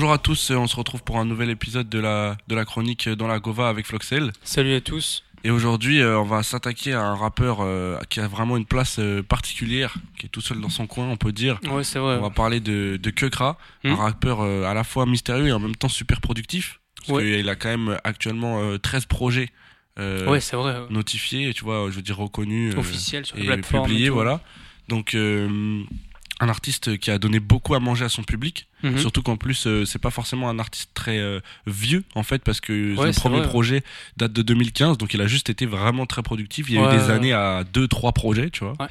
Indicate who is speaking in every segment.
Speaker 1: Bonjour à tous, on se retrouve pour un nouvel épisode de la, de la chronique dans la Gova avec Floxel.
Speaker 2: Salut à tous.
Speaker 1: Et aujourd'hui, euh, on va s'attaquer à un rappeur euh, qui a vraiment une place euh, particulière, qui est tout seul dans son coin, on peut dire.
Speaker 2: Ouais, c'est vrai.
Speaker 1: On va parler de, de Kekra, un
Speaker 2: Hmm.
Speaker 1: rappeur à la fois mystérieux et en même temps super productif. Parce
Speaker 2: Ouais.
Speaker 1: qu'il a quand même actuellement euh, 13 projets
Speaker 2: ouais, c'est vrai. ouais.
Speaker 1: notifiés, tu vois, je veux dire reconnus. euh,
Speaker 2: Officiel sur la
Speaker 1: et
Speaker 2: plateforme.
Speaker 1: publiés,
Speaker 2: et
Speaker 1: voilà. Donc, un artiste qui a donné beaucoup à manger à son public.
Speaker 2: Mhm.
Speaker 1: Surtout qu'en plus, euh, c'est pas forcément un artiste très euh, vieux, en fait, parce que
Speaker 2: Ouais,
Speaker 1: son premier
Speaker 2: vrai.
Speaker 1: projet date de 2015, donc il a juste été vraiment très productif. Il y a
Speaker 2: Ouais,
Speaker 1: eu des
Speaker 2: ouais.
Speaker 1: années à deux, trois projets, tu vois.
Speaker 2: Ouais.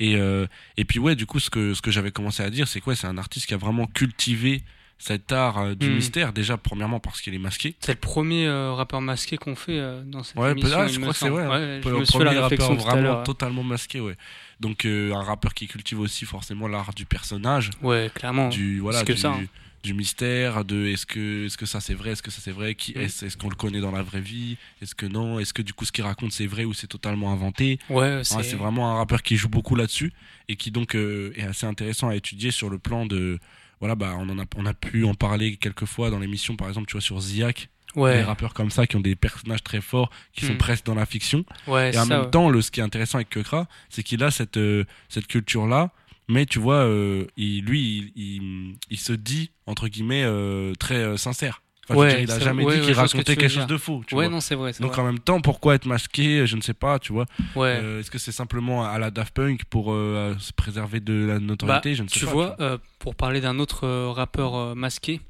Speaker 1: Et, euh, et puis, ouais, du coup, ce que, ce que j'avais commencé à dire, c'est quoi C'est un artiste qui a vraiment cultivé cet art euh, du
Speaker 2: Mhm.
Speaker 1: mystère, déjà, premièrement, parce qu'il est masqué.
Speaker 2: C'est le premier euh, rappeur masqué qu'on fait euh, dans cette
Speaker 1: Ouais,
Speaker 2: émission.
Speaker 1: ah, je crois que c'est hein.
Speaker 2: Ouais, je
Speaker 1: le
Speaker 2: me suis fait la
Speaker 1: premier rappeur vraiment totalement masqué, ouais. Donc, euh, un rappeur qui cultive aussi forcément l'art du personnage.
Speaker 2: Ouais, clairement.
Speaker 1: du voilà
Speaker 2: C'est que
Speaker 1: du,
Speaker 2: ça, hein.
Speaker 1: du mystère de est-ce que est-ce que ça c'est vrai est-ce que ça c'est vrai qui
Speaker 2: Mm.
Speaker 1: est-ce qu'on le connaît dans la vraie vie est-ce que non est-ce que du coup ce qu'il raconte c'est vrai ou c'est totalement inventé
Speaker 2: Ouais,
Speaker 1: Ouais,
Speaker 2: c'est.
Speaker 1: c'est vraiment un rappeur qui joue beaucoup là-dessus et qui donc est assez intéressant à étudier sur le plan de voilà bah on en a on a pu en parler quelques fois dans l'émission par exemple tu vois sur Ziak des
Speaker 2: Ouais,
Speaker 1: rappeurs comme ça qui ont des personnages très forts qui sont
Speaker 2: Mm.
Speaker 1: presque dans la fiction
Speaker 2: ouais,
Speaker 1: et en
Speaker 2: ça,
Speaker 1: même
Speaker 2: ouais.
Speaker 1: temps, le, ce qui est intéressant avec Kekra, c'est qu'il a cette, euh, cette culture-là, mais tu vois, euh, il, lui, il, il, il se dit, entre guillemets, euh, très euh, sincère. Enfin,
Speaker 2: Ouais,
Speaker 1: dire, il a jamais dit
Speaker 2: ouais,
Speaker 1: qu'il
Speaker 2: que
Speaker 1: racontait
Speaker 2: tu
Speaker 1: quelque chose de faux. Tu
Speaker 2: Ouais,
Speaker 1: vois.
Speaker 2: non, c'est vrai.
Speaker 1: Donc
Speaker 2: vrai.
Speaker 1: en même temps, pourquoi être masqué Je ne sais pas, tu vois.
Speaker 2: Ouais.
Speaker 1: Euh, Est-ce que c'est simplement à la Daft Punk pour euh, se préserver de la notoriété Je ne sais
Speaker 2: tu
Speaker 1: pas.
Speaker 2: vois, euh, pour parler d'un autre rappeur masqué,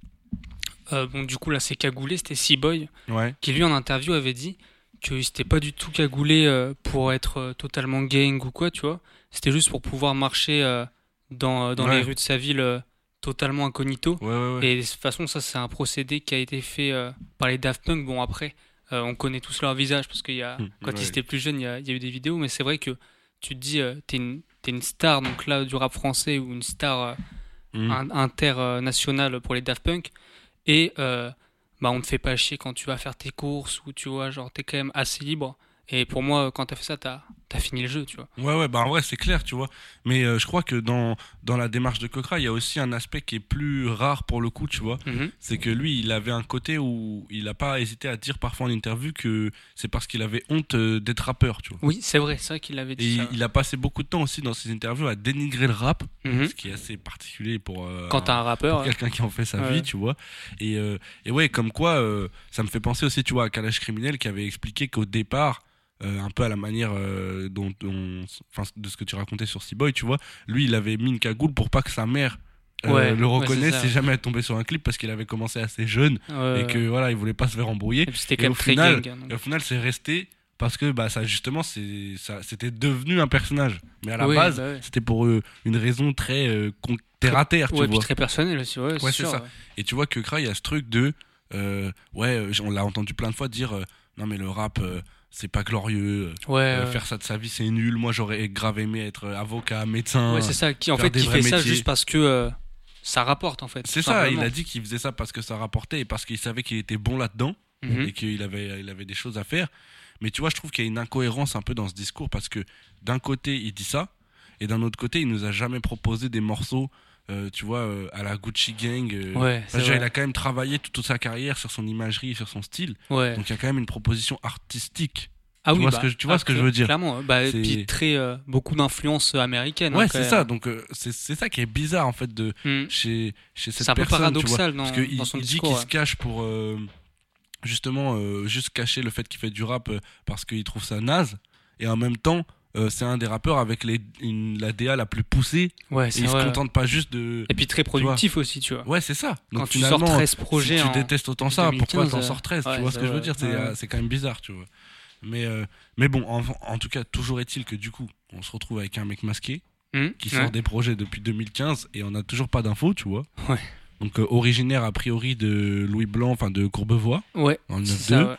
Speaker 2: bon, du coup, là, c'est cagoulé, c'était
Speaker 1: tu. Ouais.
Speaker 2: qui lui, en interview, avait dit que c'était pas du tout cagoulé pour être totalement gang ou quoi, tu vois. C'était juste pour pouvoir marcher dans, dans les rues de sa ville totalement incognito.
Speaker 1: Ouais, ouais, ouais.
Speaker 2: Et de toute façon, ça, c'est un procédé qui a été fait euh, par les Daft Punk. Bon, après, euh, on connaît tous leur visage parce qu'il y a,
Speaker 1: Hmm,
Speaker 2: quand
Speaker 1: ouais.
Speaker 2: ils étaient plus jeunes, il y a, il y a eu des vidéos, mais c'est vrai que tu te dis, euh, t'es une, t'es une star donc là du rap français ou une star in- internationale pour les Daft Punk, et euh, bah, on te fait pas chier quand tu vas faire tes courses ou tu vois, genre t'es quand même assez libre. Et pour moi, quand t'as fait ça, t'as as fini le jeu, tu vois.
Speaker 1: Ouais, ouais, bah en vrai, c'est clair, tu vois. Mais euh, je crois que dans, dans la démarche de Kokra, il y a aussi un aspect qui est plus rare pour le coup, tu vois.
Speaker 2: Mhm.
Speaker 1: c'est que lui, il avait un côté où il n'a pas hésité à dire parfois en interview que c'est parce qu'il avait honte euh, d'être rappeur, tu vois.
Speaker 2: Oui, c'est vrai, c'est vrai qu'il avait dit
Speaker 1: il,
Speaker 2: ça.
Speaker 1: il a passé beaucoup de temps aussi dans ses interviews à dénigrer le rap,
Speaker 2: Mhm.
Speaker 1: ce qui est assez particulier pour, euh,
Speaker 2: Quand t'as un rappeur,
Speaker 1: quelqu'un qui en fait sa
Speaker 2: Ouais.
Speaker 1: vie, tu vois. Et, euh, et ouais, comme quoi, ça me fait penser aussi, tu vois, à Kalash Criminel qui avait expliqué qu'au départ, euh, un peu à la manière euh, dont, dont- enfin, de ce que tu racontais sur C-Boy, tu vois, lui, il avait mis une cagoule pour pas que sa mère euh,
Speaker 2: Ouais,
Speaker 1: le
Speaker 2: ouais,
Speaker 1: reconnaisse
Speaker 2: ça.
Speaker 1: si jamais elle tombait sur un clip parce qu'il avait commencé assez jeune et que voilà, il voulait pas se faire embrouiller.
Speaker 2: et
Speaker 1: et
Speaker 2: quand même
Speaker 1: au
Speaker 2: très
Speaker 1: final-
Speaker 2: gang. hein.
Speaker 1: Et au final, c'est resté parce que bah ça justement c'est ça c'était devenu un personnage. Mais à la
Speaker 2: Oui,
Speaker 1: base,
Speaker 2: bah ouais.
Speaker 1: c'était pour une raison très euh, terre à terre, tu
Speaker 2: Ouais, puis
Speaker 1: vois.
Speaker 2: très personnel aussi, ouais,
Speaker 1: Ouais, c'est ça.
Speaker 2: ouais.
Speaker 1: Et tu vois que Kra, il y a ce truc de euh, ouais, on l'a entendu plein de fois dire non mais le rap c'est pas glorieux,
Speaker 2: Ouais,
Speaker 1: euh,
Speaker 2: ouais.
Speaker 1: faire ça de sa vie c'est nul. Moi j'aurais grave aimé être euh, avocat, médecin.
Speaker 2: Ouais, c'est ça. Qui, en fait, qui fait ça juste parce que euh, ça rapporte, en fait.
Speaker 1: c'est ça, il a dit qu'il faisait ça parce que ça rapportait et parce qu'il savait qu'il était bon là-dedans.
Speaker 2: Mhm.
Speaker 1: et qu'il avait, il avait des choses à faire. Mais tu vois, je trouve qu'il y a une incohérence un peu dans ce discours parce que d'un côté, il dit ça, et d'un autre côté, il nous a jamais proposé des morceaux, euh, tu vois, euh, à la Gucci Gang. euh.
Speaker 2: Ouais,
Speaker 1: il a quand même travaillé toute sa carrière sur son imagerie, sur son style.
Speaker 2: Ouais.
Speaker 1: Donc il y a quand même une proposition artistique.
Speaker 2: Ah
Speaker 1: tu
Speaker 2: oui,
Speaker 1: vois
Speaker 2: bah,
Speaker 1: ce que je- tu vois ce que je veux dire?
Speaker 2: Clairement, bah, et puis très beaucoup d'influence américaine. hein,
Speaker 1: ouais, c'est ça. Donc c'est ça qui est bizarre en fait de
Speaker 2: Mm.
Speaker 1: chez chez cette
Speaker 2: C'est un peu
Speaker 1: personne. tu vois.
Speaker 2: paradoxal dans,
Speaker 1: Parce qu'il dit qu'il
Speaker 2: ouais.
Speaker 1: se cache pour justement juste cacher le fait qu'il fait du rap parce qu'il trouve ça naze. Et en même temps, euh, c'est un des rappeurs avec les, une, la DA la plus poussée.
Speaker 2: Ouais,
Speaker 1: Et il se
Speaker 2: vrai.
Speaker 1: contente pas juste de.
Speaker 2: Et puis très productif aussi, tu vois.
Speaker 1: Ouais, c'est ça. Donc
Speaker 2: Quand tu sors
Speaker 1: finalement,
Speaker 2: 13 projets
Speaker 1: si tu
Speaker 2: en-
Speaker 1: détestes autant ça, pourquoi
Speaker 2: 2015,
Speaker 1: t'en sors 13
Speaker 2: ouais,
Speaker 1: Tu vois ce que je veux dire C'est euh, c'est quand même bizarre, tu vois. Mais, euh, mais bon, en, en tout cas, toujours est-il que du coup, on se retrouve avec un mec masqué
Speaker 2: Mm.
Speaker 1: qui
Speaker 2: Ouais.
Speaker 1: sort des projets depuis 2015 et on n'a toujours pas d'infos, tu vois.
Speaker 2: Ouais.
Speaker 1: Donc euh, originaire a priori de Louis Blanc, enfin de Courbevoie,
Speaker 2: Ouais, c'est
Speaker 1: 9-2.
Speaker 2: ça, ouais.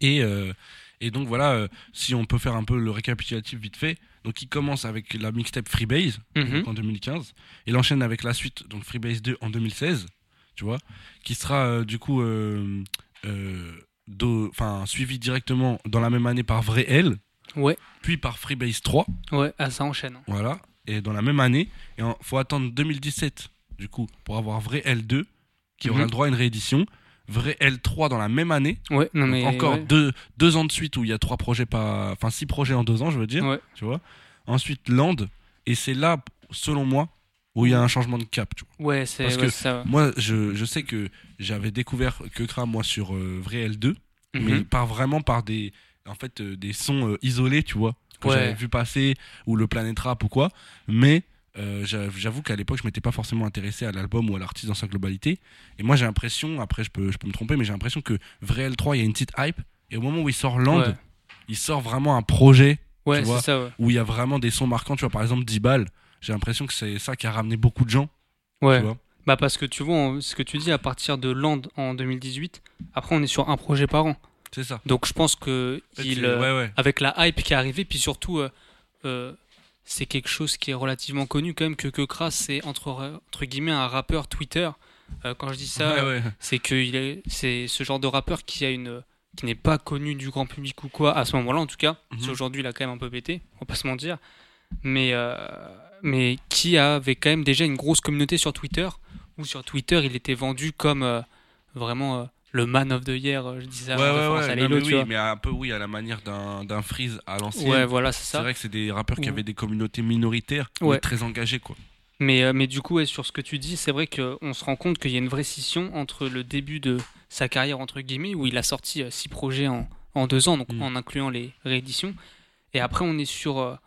Speaker 1: Et, euh, et donc voilà, euh, si on peut faire un peu le récapitulatif vite fait. Donc il commence avec la mixtape Freebase
Speaker 2: Mhm.
Speaker 1: en 2015. Il enchaîne avec la suite, donc Freebase 2 en 2016, tu vois, qui sera euh, du coup euh, euh, suivi directement dans la même année par Vrai L,
Speaker 2: Ouais,
Speaker 1: puis par Freebase 3,
Speaker 2: ouais, ah, ça enchaîne. hein.
Speaker 1: voilà, et dans la même année. Il faut attendre 2017, du coup, pour avoir Vrai L2, qui aura
Speaker 2: Mhm.
Speaker 1: le droit à une réédition. Vrai L3 dans la même année.
Speaker 2: Ouais, non mais.
Speaker 1: encore
Speaker 2: ouais.
Speaker 1: deux, deux ans de suite où il y a trois projets pas. Enfin, six projets en deux ans, je veux dire.
Speaker 2: Ouais.
Speaker 1: Tu vois. Ensuite, Land. Et c'est là, selon moi, où il y a un changement de cap. Tu vois.
Speaker 2: Ouais, c'est
Speaker 1: Parce que
Speaker 2: ça.
Speaker 1: Moi, je, je sais que j'avais découvert Kekra, moi, sur euh, Vrai L2. mais
Speaker 2: Mhm.
Speaker 1: par vraiment par des en fait euh, des sons euh, isolés tu vois que j'avais vu passer ou le Planet Rap ou quoi mais euh, j'a- j'avoue qu'à l'époque je m'étais pas forcément intéressé à l'album ou à l'artiste dans sa globalité et moi j'ai l'impression après je peux je peux me tromper mais j'ai l'impression que vrai L3 il y a une petite hype et au moment où il sort Land
Speaker 2: Ouais.
Speaker 1: il sort vraiment un projet
Speaker 2: Ouais,
Speaker 1: tu vois.
Speaker 2: c'est ça. Ouais.
Speaker 1: où il y a vraiment des sons marquants tu vois par exemple 10 balles j'ai l'impression que c'est ça qui a ramené beaucoup de gens
Speaker 2: Ouais.
Speaker 1: tu vois
Speaker 2: Bah parce que tu vois, on- ce que tu dis à partir de Land en 2018, après on est sur un projet par an.
Speaker 1: c'est ça
Speaker 2: Donc je pense que
Speaker 1: En fait,
Speaker 2: il, euh,
Speaker 1: ouais ouais
Speaker 2: avec la hype qui est arrivée, puis surtout, euh, euh, c'est quelque chose qui est relativement connu quand même que que Kras c'est entre entre guillemets un rappeur Twitter. Euh, quand je dis ça,
Speaker 1: ouais, ouais.
Speaker 2: c'est que il est, c'est ce genre de rappeur qui a une qui n'est pas connu du grand public ou quoi à ce moment-là en tout cas. C'est aujourd'hui il a quand même un peu pété, on va pas se mentir. Mais euh, mais qui avait quand même déjà une grosse communauté sur Twitter où sur Twitter il était vendu comme euh, vraiment le man of the year. euh, Je dis ça en
Speaker 1: ouais, ouais, ouais.
Speaker 2: à
Speaker 1: Non, mais
Speaker 2: tu
Speaker 1: oui,
Speaker 2: vois.
Speaker 1: mais un peu oui à la manière d'un freeze à l'ancienne
Speaker 2: Ouais, voilà, c'est
Speaker 1: C'est
Speaker 2: ça.
Speaker 1: vrai que c'est des rappeurs qui avaient des communautés minoritaires, mais
Speaker 2: Ouais.
Speaker 1: très engagés, quoi.
Speaker 2: Mais, euh, mais du coup, sur ce que tu dis, c'est vrai qu'on se rend compte qu'il y a une vraie scission entre le début de sa carrière, entre guillemets, où il a sorti euh, six projets en, en deux ans, donc
Speaker 1: Mm.
Speaker 2: en incluant les rééditions. Et après, on est sur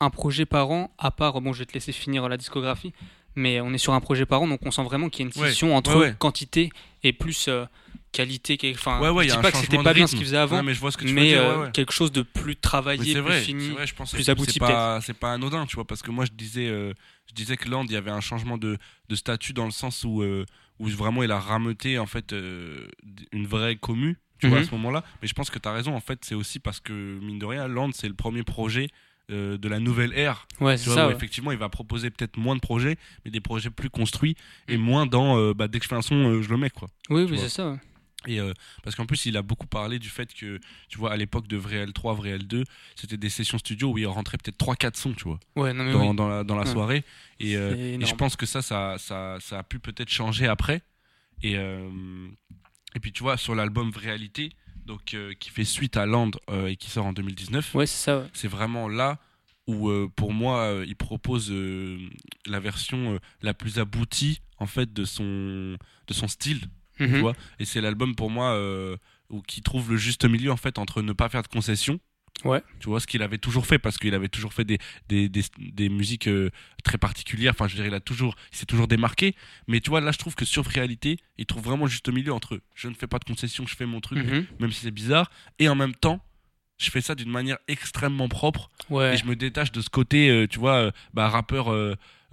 Speaker 2: un projet par an, à part, bon, je vais te laisser finir la discographie, mais on est sur un projet par an, donc on sent vraiment qu'il y a une
Speaker 1: Ouais,
Speaker 2: scission entre
Speaker 1: ouais, ouais.
Speaker 2: quantité et plus euh, qualité. Enfin,
Speaker 1: ouais, ouais, il
Speaker 2: je dis pas que c'était pas bien ce
Speaker 1: rythme.
Speaker 2: qu'il faisait avant,
Speaker 1: mais je vois ce que tu veux
Speaker 2: mais
Speaker 1: dire,
Speaker 2: euh,
Speaker 1: ouais, ouais.
Speaker 2: quelque chose de plus travaillé, plus
Speaker 1: vrai,
Speaker 2: fini.
Speaker 1: vrai, je pense
Speaker 2: plus abouti,
Speaker 1: c'est pas, anodin, tu vois, parce que moi je disais, euh, je disais que Land, il y avait un changement de, de statut dans le sens où, euh, où vraiment il a rameuté en fait une vraie commu, tu vois, à
Speaker 2: Mhm.
Speaker 1: ce moment-là. Mais je pense que tu as raison, en fait, c'est aussi parce que mine de rien, Land, c'est le premier projet euh, de la nouvelle ère
Speaker 2: Ouais,
Speaker 1: Tu
Speaker 2: c'est
Speaker 1: vois,
Speaker 2: ça.
Speaker 1: où
Speaker 2: ouais.
Speaker 1: effectivement, il va proposer peut-être moins de projets, mais des projets plus construits et
Speaker 2: Mm.
Speaker 1: moins dans euh, bah, dès que je fais un son, euh, je le mets quoi.
Speaker 2: Oui, oui, c'est ça.
Speaker 1: Et euh, parce qu'en plus, il a beaucoup parlé du fait que, tu vois, à l'époque de Vrai L3, Vrai L2, c'était des sessions studio où il rentrait peut-être 3-4 sons, tu vois,
Speaker 2: Ouais, non, mais
Speaker 1: dans,
Speaker 2: oui.
Speaker 1: dans la, dans la
Speaker 2: Ouais.
Speaker 1: soirée. Et, euh, je pense que ça, ça, ça, ça a pu peut-être changer après. Et, euh, et puis, tu vois, sur l'album Réalité, donc, euh, qui fait suite à Land euh, et qui sort en 2019,
Speaker 2: Ouais, c'est ça. ouais.
Speaker 1: c'est vraiment là où euh, pour moi il propose la version la plus aboutie en fait de son de son style tu
Speaker 2: Mhm.
Speaker 1: vois et c'est l'album pour moi où qui trouve le juste milieu en fait entre ne pas faire de concessions
Speaker 2: Ouais.
Speaker 1: tu vois ce qu'il avait toujours fait parce qu'il avait toujours fait des des, des, des musiques euh, très particulières enfin je dirais il a toujours il s'est toujours démarqué mais tu vois là je trouve que sur réalité il trouve vraiment juste milieu entre je ne fais pas de concessions je fais mon truc
Speaker 2: Mhm.
Speaker 1: même si c'est bizarre et en même temps je fais ça d'une manière extrêmement propre
Speaker 2: Ouais.
Speaker 1: et je me détache de ce côté euh, tu vois euh, bah, rappeur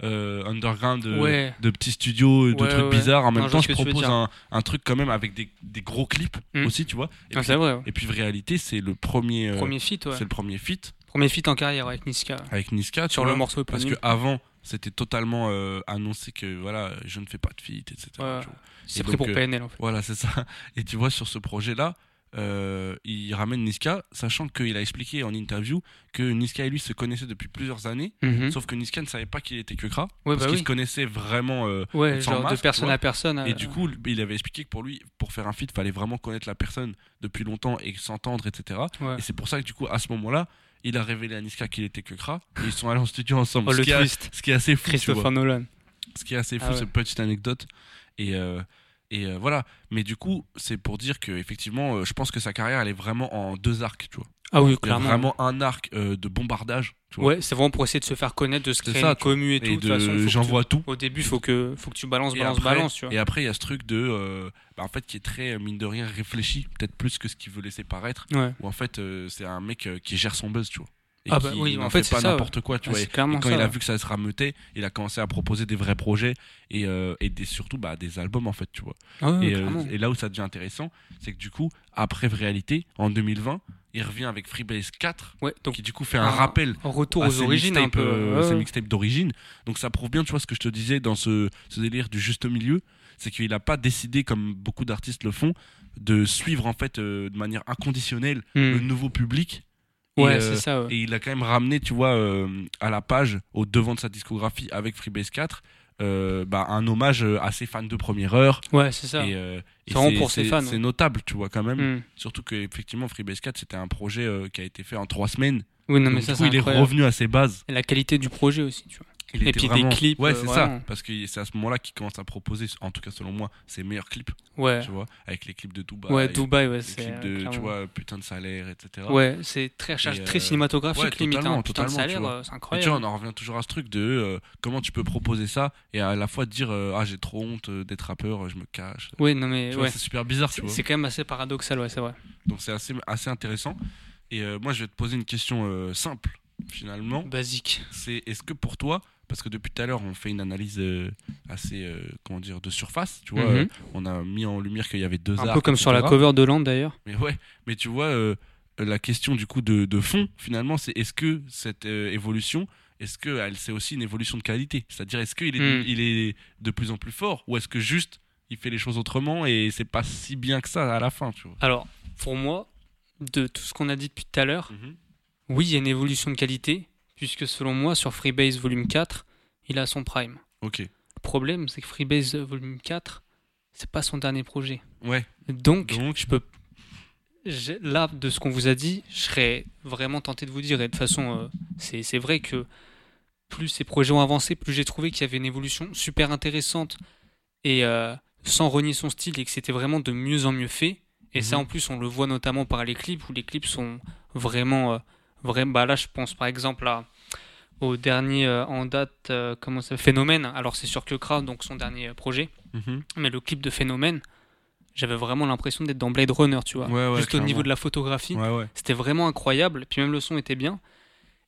Speaker 1: euh, underground euh,
Speaker 2: Ouais.
Speaker 1: de petits studios de
Speaker 2: Ouais,
Speaker 1: trucs
Speaker 2: ouais.
Speaker 1: bizarres en même temps je propose un, un truc quand même avec des, des gros clips
Speaker 2: Mm.
Speaker 1: aussi tu vois et,
Speaker 2: Ah,
Speaker 1: puis,
Speaker 2: vrai.
Speaker 1: et puis réalité c'est le premier, euh,
Speaker 2: Premier feat, ouais.
Speaker 1: c'est le premier feat
Speaker 2: Premier feat en carrière avec Niska.
Speaker 1: avec Niska tu
Speaker 2: Sur le morceau
Speaker 1: parce que avant c'était totalement euh, annoncé que voilà je ne fais pas de feat etc
Speaker 2: Ouais. C'est
Speaker 1: et
Speaker 2: pris
Speaker 1: donc,
Speaker 2: pour PNL en fait.
Speaker 1: voilà c'est ça et tu vois sur ce projet là euh, il ramène Niska sachant qu'il a expliqué en interview que Niska et lui se connaissaient depuis plusieurs années
Speaker 2: Mhm.
Speaker 1: Sauf que Niska ne savait pas qu'il était Kekra.
Speaker 2: Ouais,
Speaker 1: parce
Speaker 2: bah
Speaker 1: qu'ils
Speaker 2: oui.
Speaker 1: se connaissaient vraiment. euh,
Speaker 2: Ouais,
Speaker 1: sans
Speaker 2: genre de personne à personne.
Speaker 1: et
Speaker 2: euh,
Speaker 1: du coup, il avait expliqué que pour lui, pour faire un feat, fallait vraiment connaître la personne depuis longtemps et s'entendre, etc.
Speaker 2: ouais.
Speaker 1: Et c'est pour ça que du coup, à ce moment-là, il a révélé à Niska qu'il était Kekra. Et ils sont allés en studio ensemble.
Speaker 2: Oh,
Speaker 1: ce,
Speaker 2: le
Speaker 1: qui est,
Speaker 2: twist.
Speaker 1: ce qui est assez fou.
Speaker 2: Christopher Nolan.
Speaker 1: Ce qui est assez fou,
Speaker 2: Ah ouais.
Speaker 1: cette petite anecdote. Et, et euh, voilà. Mais du coup, c'est pour dire que effectivement, euh, je pense que sa carrière, elle est vraiment en deux arcs, tu vois.
Speaker 2: Ah oui,
Speaker 1: Il y a
Speaker 2: clairement.
Speaker 1: vraiment un arc euh, de bombardage, tu vois.
Speaker 2: Ouais, c'est vraiment pour essayer de se faire connaître, de se créer
Speaker 1: ça,
Speaker 2: une commu et tout.
Speaker 1: Et
Speaker 2: de
Speaker 1: de j'envoie tout.
Speaker 2: Au début, faut que, faut que tu balances,
Speaker 1: Et
Speaker 2: balances,
Speaker 1: après-
Speaker 2: balances, tu vois.
Speaker 1: Et après, il y a ce truc de, bah, en fait, qui est très mine de rien réfléchi, peut-être plus que ce qu'il veut laisser paraître.
Speaker 2: Ouais.
Speaker 1: Où en fait, c'est un mec qui gère son buzz, tu vois. Et
Speaker 2: Ah bah
Speaker 1: qui
Speaker 2: oui, en fait,
Speaker 1: fait pas n'importe quoi, tu vois. Et, quand
Speaker 2: ça,
Speaker 1: il a vu que ça se rameutait, il a commencé à proposer des vrais projets et, euh, et des, surtout bah, des albums, en fait, tu vois.
Speaker 2: Ah ouais,
Speaker 1: et, euh, et là où ça devient intéressant, c'est que du coup, après Réalité, en 2020, il revient avec Freebase 4,
Speaker 2: Ouais, donc
Speaker 1: qui du coup fait un
Speaker 2: un
Speaker 1: rappel
Speaker 2: un retour aux origines un peu.
Speaker 1: euh,
Speaker 2: ouais,
Speaker 1: ses mixtapes d'origine. Donc ça prouve bien, tu vois, ce que je te disais dans ce, ce délire du juste milieu, c'est qu'il n'a pas décidé, comme beaucoup d'artistes le font, de suivre en fait euh, de manière inconditionnelle
Speaker 2: Hmm.
Speaker 1: le nouveau public. Et,
Speaker 2: Ouais,
Speaker 1: euh,
Speaker 2: c'est ça. ouais.
Speaker 1: Et il a quand même ramené, tu vois, euh, à la page, au devant de sa discographie avec Freebase 4, euh, bah, un hommage à ses fans de première heure.
Speaker 2: Ouais, c'est ça.
Speaker 1: Et, euh, et
Speaker 2: C'est vraiment pour ses
Speaker 1: c'est-
Speaker 2: fans,
Speaker 1: C'est
Speaker 2: ouais.
Speaker 1: notable, tu vois, quand même.
Speaker 2: Mm.
Speaker 1: Surtout que effectivement Freebase 4 c'était un projet qui a été fait en trois semaines.
Speaker 2: Oui, non, mais
Speaker 1: Donc,
Speaker 2: ça,
Speaker 1: du
Speaker 2: c'est
Speaker 1: coup, il est
Speaker 2: incroyable.
Speaker 1: revenu à ses bases.
Speaker 2: Et la qualité du projet aussi, tu vois.
Speaker 1: Il
Speaker 2: Et puis des clips,
Speaker 1: Ouais,
Speaker 2: euh,
Speaker 1: c'est ça. Parce que c'est à ce moment-là qu'il commence à proposer, en tout cas selon moi, ses meilleurs clips.
Speaker 2: Ouais,
Speaker 1: Tu vois, avec les clips de Dubaï.
Speaker 2: ouais, Dubaï, ouais,
Speaker 1: les
Speaker 2: c'est.
Speaker 1: clips de,
Speaker 2: clairement.
Speaker 1: tu vois, putain de salaire, etc.
Speaker 2: Ouais, c'est très,
Speaker 1: Et,
Speaker 2: très
Speaker 1: euh,
Speaker 2: cinématographique,
Speaker 1: ouais,
Speaker 2: limite.
Speaker 1: totalement,
Speaker 2: hein. Putain de
Speaker 1: totalement, tu
Speaker 2: salaire, euh, c'est
Speaker 1: Mais tu
Speaker 2: incroyable.
Speaker 1: vois, on en revient toujours à ce truc de euh, comment tu peux proposer ça et à la fois dire euh, ah j'ai trop honte d'être rappeur, je me cache.
Speaker 2: Oui, non, mais
Speaker 1: Tu
Speaker 2: ouais.
Speaker 1: c'est super bizarre, tu vois.
Speaker 2: c'est quand même assez paradoxal, ouais, c'est vrai.
Speaker 1: Donc c'est assez, assez intéressant. Et euh, moi je vais te poser une question simple finalement.
Speaker 2: Basique.
Speaker 1: C'est est-ce que pour toi, parce que depuis tout à l'heure on fait une analyse euh, assez euh, comment dire de surface, tu vois,
Speaker 2: Mhm.
Speaker 1: euh, on a mis en lumière qu'il y avait deux
Speaker 2: Un
Speaker 1: arcs,
Speaker 2: peu comme sur la cover de Land d'ailleurs.
Speaker 1: Mais ouais, mais tu vois, la question du coup de, de fond, finalement, c'est est-ce que cette évolution, est-ce que elle c'est aussi une évolution de qualité? C'est-à-dire, est-ce qu'il est,
Speaker 2: Hmm.
Speaker 1: il est de plus en plus fort ou est-ce que juste il fait les choses autrement et c'est pas si bien que ça à la fin, tu vois?
Speaker 2: Alors, pour moi, de tout ce qu'on a dit depuis tout à l'heure, oui, il y a une évolution de qualité, puisque selon moi, sur Freebase Volume 4, il a son prime.
Speaker 1: Ok.
Speaker 2: Le problème, c'est que Freebase Volume 4, c'est pas son dernier projet.
Speaker 1: Ouais.
Speaker 2: Donc,
Speaker 1: Donc,
Speaker 2: je peux. Là, de ce qu'on vous a dit, je serais vraiment tenté de vous dire, et de toute façon, euh, c'est c'est vrai que plus ces projets ont avancé, plus j'ai trouvé qu'il y avait une évolution super intéressante et euh, sans renier son style et que c'était vraiment de mieux en mieux fait. Et ça,
Speaker 1: Mhm.
Speaker 2: en plus, on le voit notamment par les clips où les clips sont vraiment. euh, vraiment bah là, je pense par exemple à, au dernier euh, en date, euh, comment ça Phénomène. Alors, c'est sur Kekra, donc son dernier euh, projet.
Speaker 1: Mhm.
Speaker 2: Mais le clip de Phénomène, j'avais vraiment l'impression d'être dans Blade Runner, tu vois.
Speaker 1: Ouais, ouais,
Speaker 2: Juste au niveau de la photographie,
Speaker 1: Ouais,
Speaker 2: c'était vraiment incroyable. Puis même le son était bien.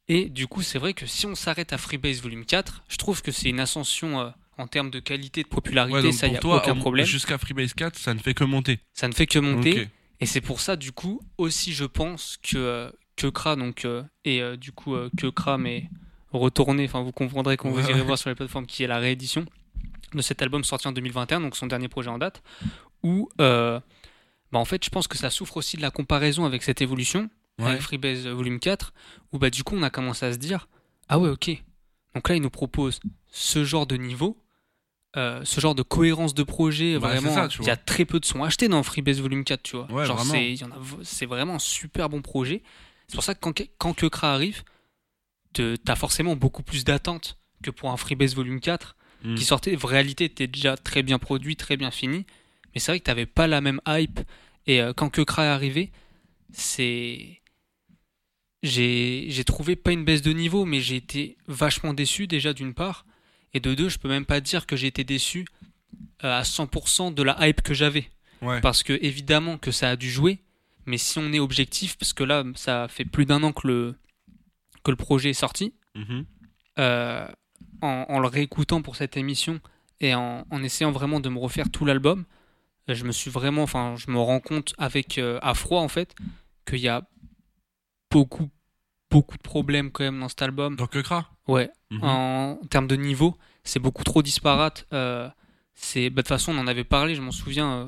Speaker 2: Et du coup, c'est vrai que si on s'arrête à Freebase Volume 4, je trouve que c'est une ascension euh, en termes de qualité, de popularité. Ça, y
Speaker 1: pour
Speaker 2: a
Speaker 1: toi,
Speaker 2: aucun
Speaker 1: au-
Speaker 2: problème.
Speaker 1: jusqu'à Freebase 4, ça ne fait que monter.
Speaker 2: Ça ne fait que monter. Et c'est pour ça, du coup, aussi, je pense que Kekra, donc, euh, et euh, du coup, euh, Kekra, mais retourné, enfin, vous comprendrez quand
Speaker 1: Ouais,
Speaker 2: vous irez
Speaker 1: ouais.
Speaker 2: voir sur les plateformes qui est la réédition de cet album sorti en 2021, donc son dernier projet en date, où, euh, bah, en fait, je pense que ça souffre aussi de la comparaison avec cette évolution,
Speaker 1: Ouais.
Speaker 2: avec Freebase euh, Volume 4, où, bah, du coup, on a commencé à se dire, ah ouais, ok, donc là, il nous propose ce genre de niveau. euh, ce genre de cohérence de projet,
Speaker 1: Bah,
Speaker 2: vraiment, il y a très peu de sons achetés dans Freebase Volume 4, tu vois.
Speaker 1: Ouais,
Speaker 2: Genre, c'est vraiment un super bon projet. C'est pour ça que quand, quand Kekra arrive, te- t'as forcément beaucoup plus d'attentes que pour un Freebase Volume 4
Speaker 1: Mm.
Speaker 2: qui sortait. En réalité, était déjà très bien produit, très bien fini. Mais c'est vrai que t'avais pas la même hype. Et euh, quand Kekra est arrivé, c'est. J'ai j'ai trouvé pas une baisse de niveau, mais j'ai été vachement déçu déjà d'une part. Et de deux, je peux même pas dire que j'ai été déçu euh, à 100% de la hype que j'avais.
Speaker 1: Ouais.
Speaker 2: Parce que évidemment que ça a dû jouer, mais si on est objectif, parce que là, ça fait plus d'un an que le, que le projet est sorti,
Speaker 1: Mhm.
Speaker 2: euh, en, en le réécoutant pour cette émission et en, en essayant vraiment de me refaire tout l'album, je me suis vraiment, enfin, je me rends compte avec euh, à froid en fait qu'il y a beaucoup, beaucoup de problèmes quand même dans cet album.
Speaker 1: Donc Kekra?
Speaker 2: Ouais,
Speaker 1: Mhm.
Speaker 2: en termes de niveau, c'est beaucoup trop disparate. Euh, c'est, bah, de toute façon, on en avait parlé, je m'en souviens. euh,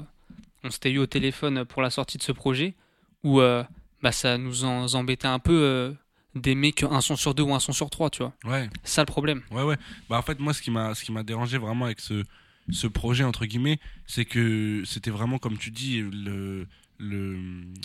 Speaker 2: on s'était eu au téléphone pour la sortie de ce projet où euh, bah, ça nous en, embêtait un peu euh, d'aimer qu'un son sur deux ou un son sur trois, tu vois.
Speaker 1: Ouais.
Speaker 2: C'est ça le problème.
Speaker 1: Ouais, ouais. Bah, en fait, moi, ce qui m'a, ce qui m'a dérangé vraiment avec ce, ce projet, entre guillemets, c'est que c'était vraiment, comme tu dis, le, le,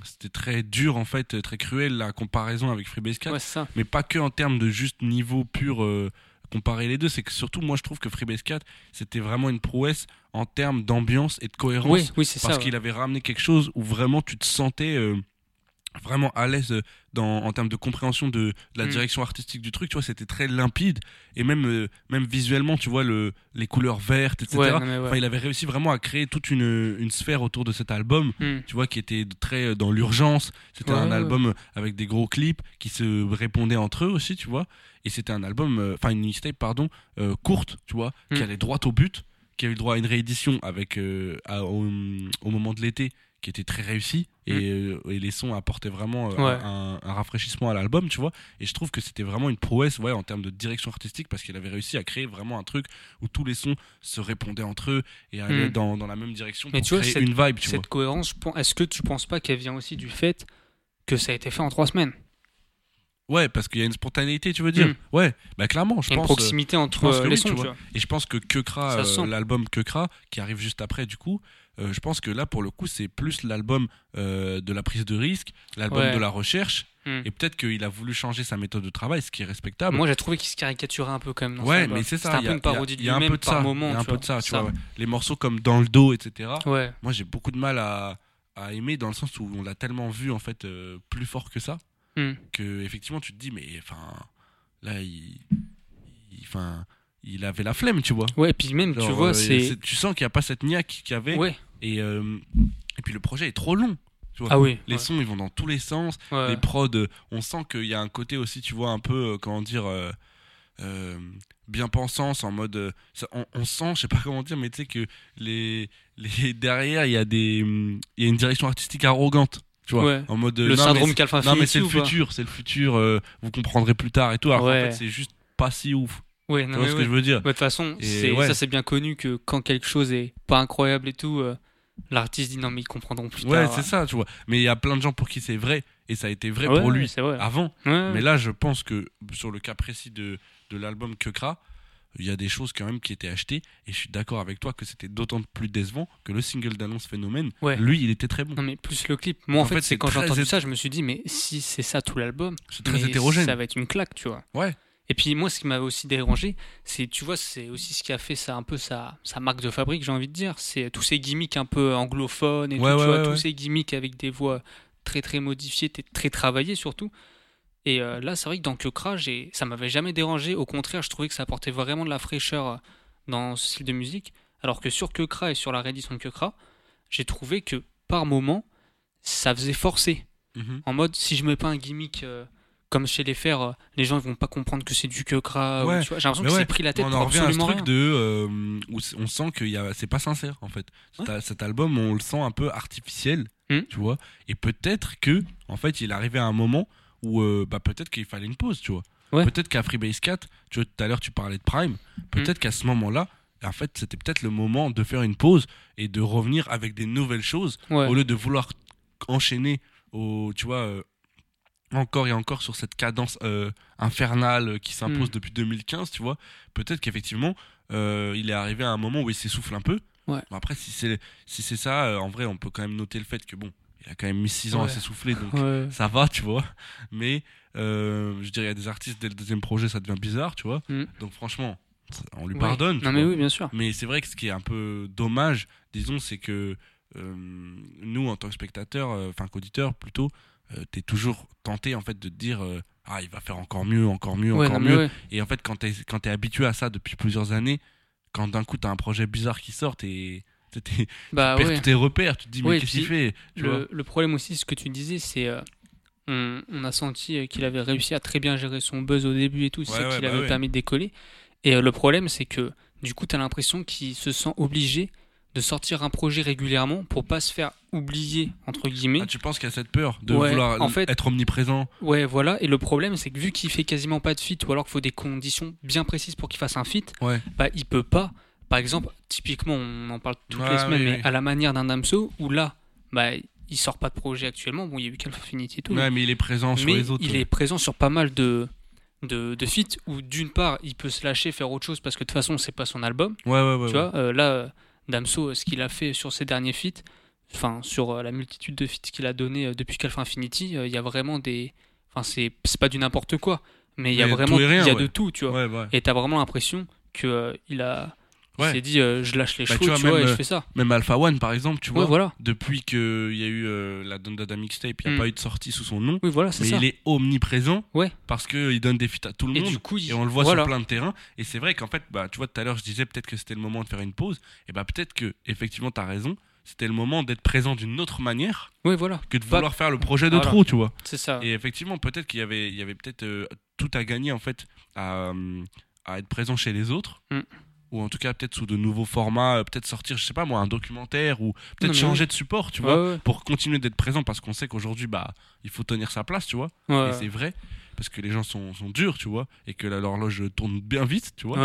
Speaker 1: c'était très dur, en fait, très cruel, la comparaison avec Freebase 4.
Speaker 2: Ouais, ça.
Speaker 1: Mais pas que en termes de juste niveau pur, euh, comparer les deux. C'est que surtout, moi, je trouve que Freebase 4, c'était vraiment une prouesse en termes d'ambiance et de cohérence.
Speaker 2: Oui, oui, c'est ça.
Speaker 1: parce
Speaker 2: ouais.
Speaker 1: qu'il avait ramené quelque chose où vraiment tu te sentais euh, vraiment à l'aise euh, dans, en termes de compréhension de, de la
Speaker 2: Mm.
Speaker 1: direction artistique du truc tu vois c'était très limpide et même euh, même visuellement tu vois le les couleurs vertes etc
Speaker 2: Ouais, ouais.
Speaker 1: Enfin, il avait réussi vraiment à créer toute une, une sphère autour de cet album
Speaker 2: Hmm.
Speaker 1: tu vois qui était très dans l'urgence c'était
Speaker 2: Ouais,
Speaker 1: un album avec des gros clips qui se répondaient entre eux aussi tu vois et c'était un album euh, enfin une mixtape pardon euh, courte tu vois qui
Speaker 2: Mm.
Speaker 1: allait droit au but qui a eu le droit à une réédition avec euh, à- au, au moment de l'été qui était très réussi et, euh, et les sons apportaient vraiment euh,
Speaker 2: Mm. Ouais.
Speaker 1: un, un rafraîchissement à l'album tu vois et je trouve que c'était vraiment une prouesse ouais en termes de direction artistique parce qu'il avait réussi à créer vraiment un truc où tous les sons se répondaient entre eux et allaient
Speaker 2: Mm.
Speaker 1: dans, dans la même direction
Speaker 2: Mais
Speaker 1: pour
Speaker 2: tu vois,
Speaker 1: créer
Speaker 2: cette-
Speaker 1: une vibe tu vois
Speaker 2: Cette cohérence, est-ce que tu penses pas qu'elle vient aussi du fait que ça a été fait en trois semaines?
Speaker 1: Ouais, parce qu'il y a une spontanéité, tu veux dire
Speaker 2: Mm.
Speaker 1: Ouais, bah clairement, je
Speaker 2: a une
Speaker 1: pense. euh,
Speaker 2: proximité entre
Speaker 1: pense
Speaker 2: euh, les
Speaker 1: oui,
Speaker 2: sons,
Speaker 1: tu
Speaker 2: tu
Speaker 1: vois. Et je pense que Kekra, euh, l'album Kekra, qui arrive juste après, du coup, euh, je pense que là, pour le coup, c'est plus l'album euh, de la prise de risque, l'album
Speaker 2: Ouais.
Speaker 1: de la recherche.
Speaker 2: Hmm.
Speaker 1: Et peut-être qu'il a voulu changer sa méthode de travail, ce qui est respectable.
Speaker 2: Moi, j'ai trouvé qu'il se caricaturait un peu quand même. dans
Speaker 1: ouais, mais c'est ça.
Speaker 2: C'était un peu une parodie
Speaker 1: il
Speaker 2: de
Speaker 1: y a un
Speaker 2: lui-même
Speaker 1: peu de
Speaker 2: par
Speaker 1: ça,
Speaker 2: moment.
Speaker 1: Il y a un peu de ça, tu vois. Les morceaux comme Dans le dos, etc.
Speaker 2: Ouais.
Speaker 1: Moi, j'ai beaucoup de mal à, à aimer dans le sens où on l'a tellement vu, en fait, euh, plus fort que ça,
Speaker 2: Hmm.
Speaker 1: que effectivement, tu te dis, mais enfin, là, il. Enfin. Il avait la flemme, tu vois.
Speaker 2: Ouais, et puis même, tu vois,
Speaker 1: euh,
Speaker 2: c'est.
Speaker 1: Tu sens qu'il n'y a pas cette niaque qu'il y avait.
Speaker 2: Ouais.
Speaker 1: Et, euh, et puis le projet est trop long. Tu vois.
Speaker 2: Ah oui.
Speaker 1: Les
Speaker 2: ouais.
Speaker 1: sons, ils vont dans tous les sens.
Speaker 2: Ouais.
Speaker 1: Les prods, euh, on sent qu'il y a un côté aussi, tu vois, un peu, comment dire, euh, bien pensance, en mode. ça- on, on sent, je sais pas comment dire, mais tu sais que les, les, derrière, il y, a des, hum, il y a une direction artistique arrogante. Tu vois,
Speaker 2: Ouais.
Speaker 1: en mode.
Speaker 2: Le
Speaker 1: non,
Speaker 2: syndrome
Speaker 1: c'est- Non, mais c'est le futur, c'est le futur, euh, vous comprendrez plus tard et tout. Alors
Speaker 2: Ouais.
Speaker 1: fait, c'est juste pas si ouf.
Speaker 2: Ouais,
Speaker 1: Tu vois ce que je veux dire
Speaker 2: Ouais, De toute façon, ça c'est bien connu que quand quelque chose est pas incroyable et tout, euh, l'artiste dit non mais ils comprendront plus
Speaker 1: Ouais,
Speaker 2: tard.
Speaker 1: c'est ça, tu vois. Mais il y a plein de gens pour qui c'est vrai, et ça a été vrai pour lui
Speaker 2: vrai.
Speaker 1: avant. Mais là, je pense que sur le cas précis de, de l'album Kekra, il y a des choses quand même qui étaient achetées, et je suis d'accord avec toi que c'était d'autant plus décevant que le single d'annonce Phénomène,
Speaker 2: Ouais.
Speaker 1: lui, il était très bon.
Speaker 2: Non mais plus le clip. Moi en,
Speaker 1: En
Speaker 2: fait,
Speaker 1: fait,
Speaker 2: c'est quand j'ai entendu ça, je me suis dit mais si c'est ça tout l'album,
Speaker 1: C'est très hétérogène.
Speaker 2: Ça va être une claque, tu vois.
Speaker 1: Ouais.
Speaker 2: Et puis moi, ce qui m'avait aussi dérangé, c'est, tu vois, c'est aussi ce qui a fait ça un peu sa, sa marque de fabrique, j'ai envie de dire. C'est tous ces gimmicks un peu anglophones et
Speaker 1: Ouais,
Speaker 2: tout,
Speaker 1: ouais,
Speaker 2: tu vois, tous ces gimmicks avec des voix très très modifiées, très travaillées surtout. Et euh, là, c'est vrai que dans j'ai, ça m'avait jamais dérangé. Au contraire, je trouvais que ça apportait vraiment de la fraîcheur euh, dans ce style de musique. Alors que sur Kekra et sur la réédition de Kekra, j'ai trouvé que par moment, ça faisait forcer.
Speaker 1: Mhm.
Speaker 2: En mode, si je mets pas un gimmick euh, comme chez les fers, euh, les gens vont pas comprendre que c'est du
Speaker 1: Ouais,
Speaker 2: vois, J'ai l'impression que
Speaker 1: ouais,
Speaker 2: c'est pris la tête
Speaker 1: on
Speaker 2: pour
Speaker 1: en
Speaker 2: absolument
Speaker 1: truc
Speaker 2: rien.
Speaker 1: de où on sent que a- c'est pas sincère en fait. Cet, album, on le sent un peu artificiel,
Speaker 2: Hmm.
Speaker 1: tu vois. Et peut-être que, en fait, il est arrivé à un moment où, euh, bah, peut-être qu'il fallait une pause, tu vois.
Speaker 2: Ouais.
Speaker 1: Peut-être qu'à Freebase 4, tu vois, tout à l'heure tu parlais de Prime. Peut-être qu'à ce moment-là, en fait, c'était peut-être le moment de faire une pause et de revenir avec des nouvelles choses
Speaker 2: Ouais.
Speaker 1: au lieu de vouloir enchaîner au, tu vois, euh, encore et encore sur cette cadence euh, infernale qui s'impose
Speaker 2: Mm.
Speaker 1: depuis 2015, tu vois. Peut-être qu'effectivement, euh, il est arrivé à un moment où il s'essouffle un peu.
Speaker 2: Ouais.
Speaker 1: Bon, après, si c'est si c'est ça, en vrai, on peut quand même noter le fait que bon, il a quand même mis 6 ans à s'essouffler, donc
Speaker 2: Ouais.
Speaker 1: ça va, tu vois. Mais euh, je dirais, il y a des artistes dès le deuxième projet, ça devient bizarre, tu vois.
Speaker 2: Mm.
Speaker 1: Donc franchement, on lui
Speaker 2: Ouais.
Speaker 1: pardonne.
Speaker 2: Non mais
Speaker 1: vois.
Speaker 2: oui, bien sûr.
Speaker 1: Mais c'est vrai que ce qui est un peu dommage, disons, c'est que euh, nous, en tant que spectateurs, euh, enfin qu'auditeurs plutôt, euh, t'es toujours tenté en fait de te dire euh, ah il va faire encore mieux, encore mieux, encore mieux. Et en fait, quand t'es quand t'es habitué à ça depuis plusieurs années, quand d'un coup t'as un projet bizarre qui sort, t'es-
Speaker 2: Bah
Speaker 1: tu perds
Speaker 2: ouais.
Speaker 1: tous tes repères, tu te dis mais
Speaker 2: Ouais,
Speaker 1: qu'est-ce
Speaker 2: puis
Speaker 1: qu'il fait tu vois
Speaker 2: Le, le problème aussi, ce que tu disais, c'est euh, on, on a senti euh, qu'il avait réussi à très bien gérer son buzz au début et tout, c'est
Speaker 1: Ouais,
Speaker 2: qui
Speaker 1: bah ouais.
Speaker 2: permis de décoller. Et euh, le problème, c'est que du coup, tu as l'impression qu'il se sent obligé de sortir un projet régulièrement pour pas se faire oublier, entre guillemets.
Speaker 1: Ah, tu penses qu'il y a cette peur de
Speaker 2: Ouais,
Speaker 1: vouloir
Speaker 2: en fait-
Speaker 1: être omniprésent
Speaker 2: Ouais, voilà. Et le problème, c'est que vu qu'il fait quasiment pas de fit, ou alors qu'il faut des conditions bien précises pour qu'il fasse un fit,
Speaker 1: Ouais.
Speaker 2: bah il peut pas. Par exemple, typiquement, on en parle toutes les semaines,
Speaker 1: oui,
Speaker 2: mais
Speaker 1: oui.
Speaker 2: à la manière d'un Damso, où là, bah il sort pas de projet actuellement. Bon, il y a eu Calf Infinity et tout.
Speaker 1: Ouais, mais il est présent sur les autres.
Speaker 2: il est présent sur pas mal de de, de feats où d'une part il peut se lâcher faire autre chose parce que de toute façon c'est pas son album
Speaker 1: Ouais, ouais, ouais.
Speaker 2: tu vois euh, là Damso ce qu'il a fait sur ses derniers feats enfin sur euh, la multitude de feats qu'il a donné euh, depuis Calf Infinity il y a vraiment des enfin c'est pas du n'importe quoi mais il y a vraiment
Speaker 1: rien,
Speaker 2: il y a de tout tu vois
Speaker 1: Ouais, ouais.
Speaker 2: et t'as vraiment l'impression que euh, a il
Speaker 1: Ouais.
Speaker 2: s'est dit euh, je lâche les
Speaker 1: Bah,
Speaker 2: chevaux
Speaker 1: tu
Speaker 2: tu
Speaker 1: vois, même,
Speaker 2: et je
Speaker 1: euh,
Speaker 2: fais ça
Speaker 1: Même Alpha One, par exemple, tu vois.
Speaker 2: ouais voilà
Speaker 1: depuis qu'il y a eu euh, la Dondada Mixtape, il n'y a
Speaker 2: Mm.
Speaker 1: pas eu de sortie sous son nom.
Speaker 2: oui voilà
Speaker 1: Mais
Speaker 2: ça
Speaker 1: il est omniprésent
Speaker 2: Ouais.
Speaker 1: parce qu'il donne des feats à tout le
Speaker 2: et
Speaker 1: monde.
Speaker 2: du coup il-
Speaker 1: Et on le voit
Speaker 2: voilà.
Speaker 1: sur plein de terrains. Et c'est vrai qu'en fait, bah, tu vois, tout à l'heure, je disais peut-être que c'était le moment de faire une pause. Et bah, peut-être que, effectivement, tu as raison. C'était le moment d'être présent d'une autre manière
Speaker 2: ouais voilà
Speaker 1: que de
Speaker 2: Pas-
Speaker 1: vouloir faire le projet de
Speaker 2: Voilà.
Speaker 1: trop, tu vois.
Speaker 2: c'est ça
Speaker 1: Et effectivement, peut-être qu'il y avait, il y avait peut-être euh, tout à gagner, en fait, à, euh, à être présent chez les autres.
Speaker 2: Mm.
Speaker 1: Ou en tout cas, peut-être sous de nouveaux formats, euh, peut-être sortir, je sais pas moi, un documentaire ou peut-être changer de support, tu vois
Speaker 2: Ouais, ouais.
Speaker 1: pour continuer d'être présent parce qu'on sait qu'aujourd'hui bah il faut tenir sa place tu vois
Speaker 2: Ouais,
Speaker 1: et c'est vrai parce que les gens sont, sont durs tu vois et que l'horloge tourne bien vite tu vois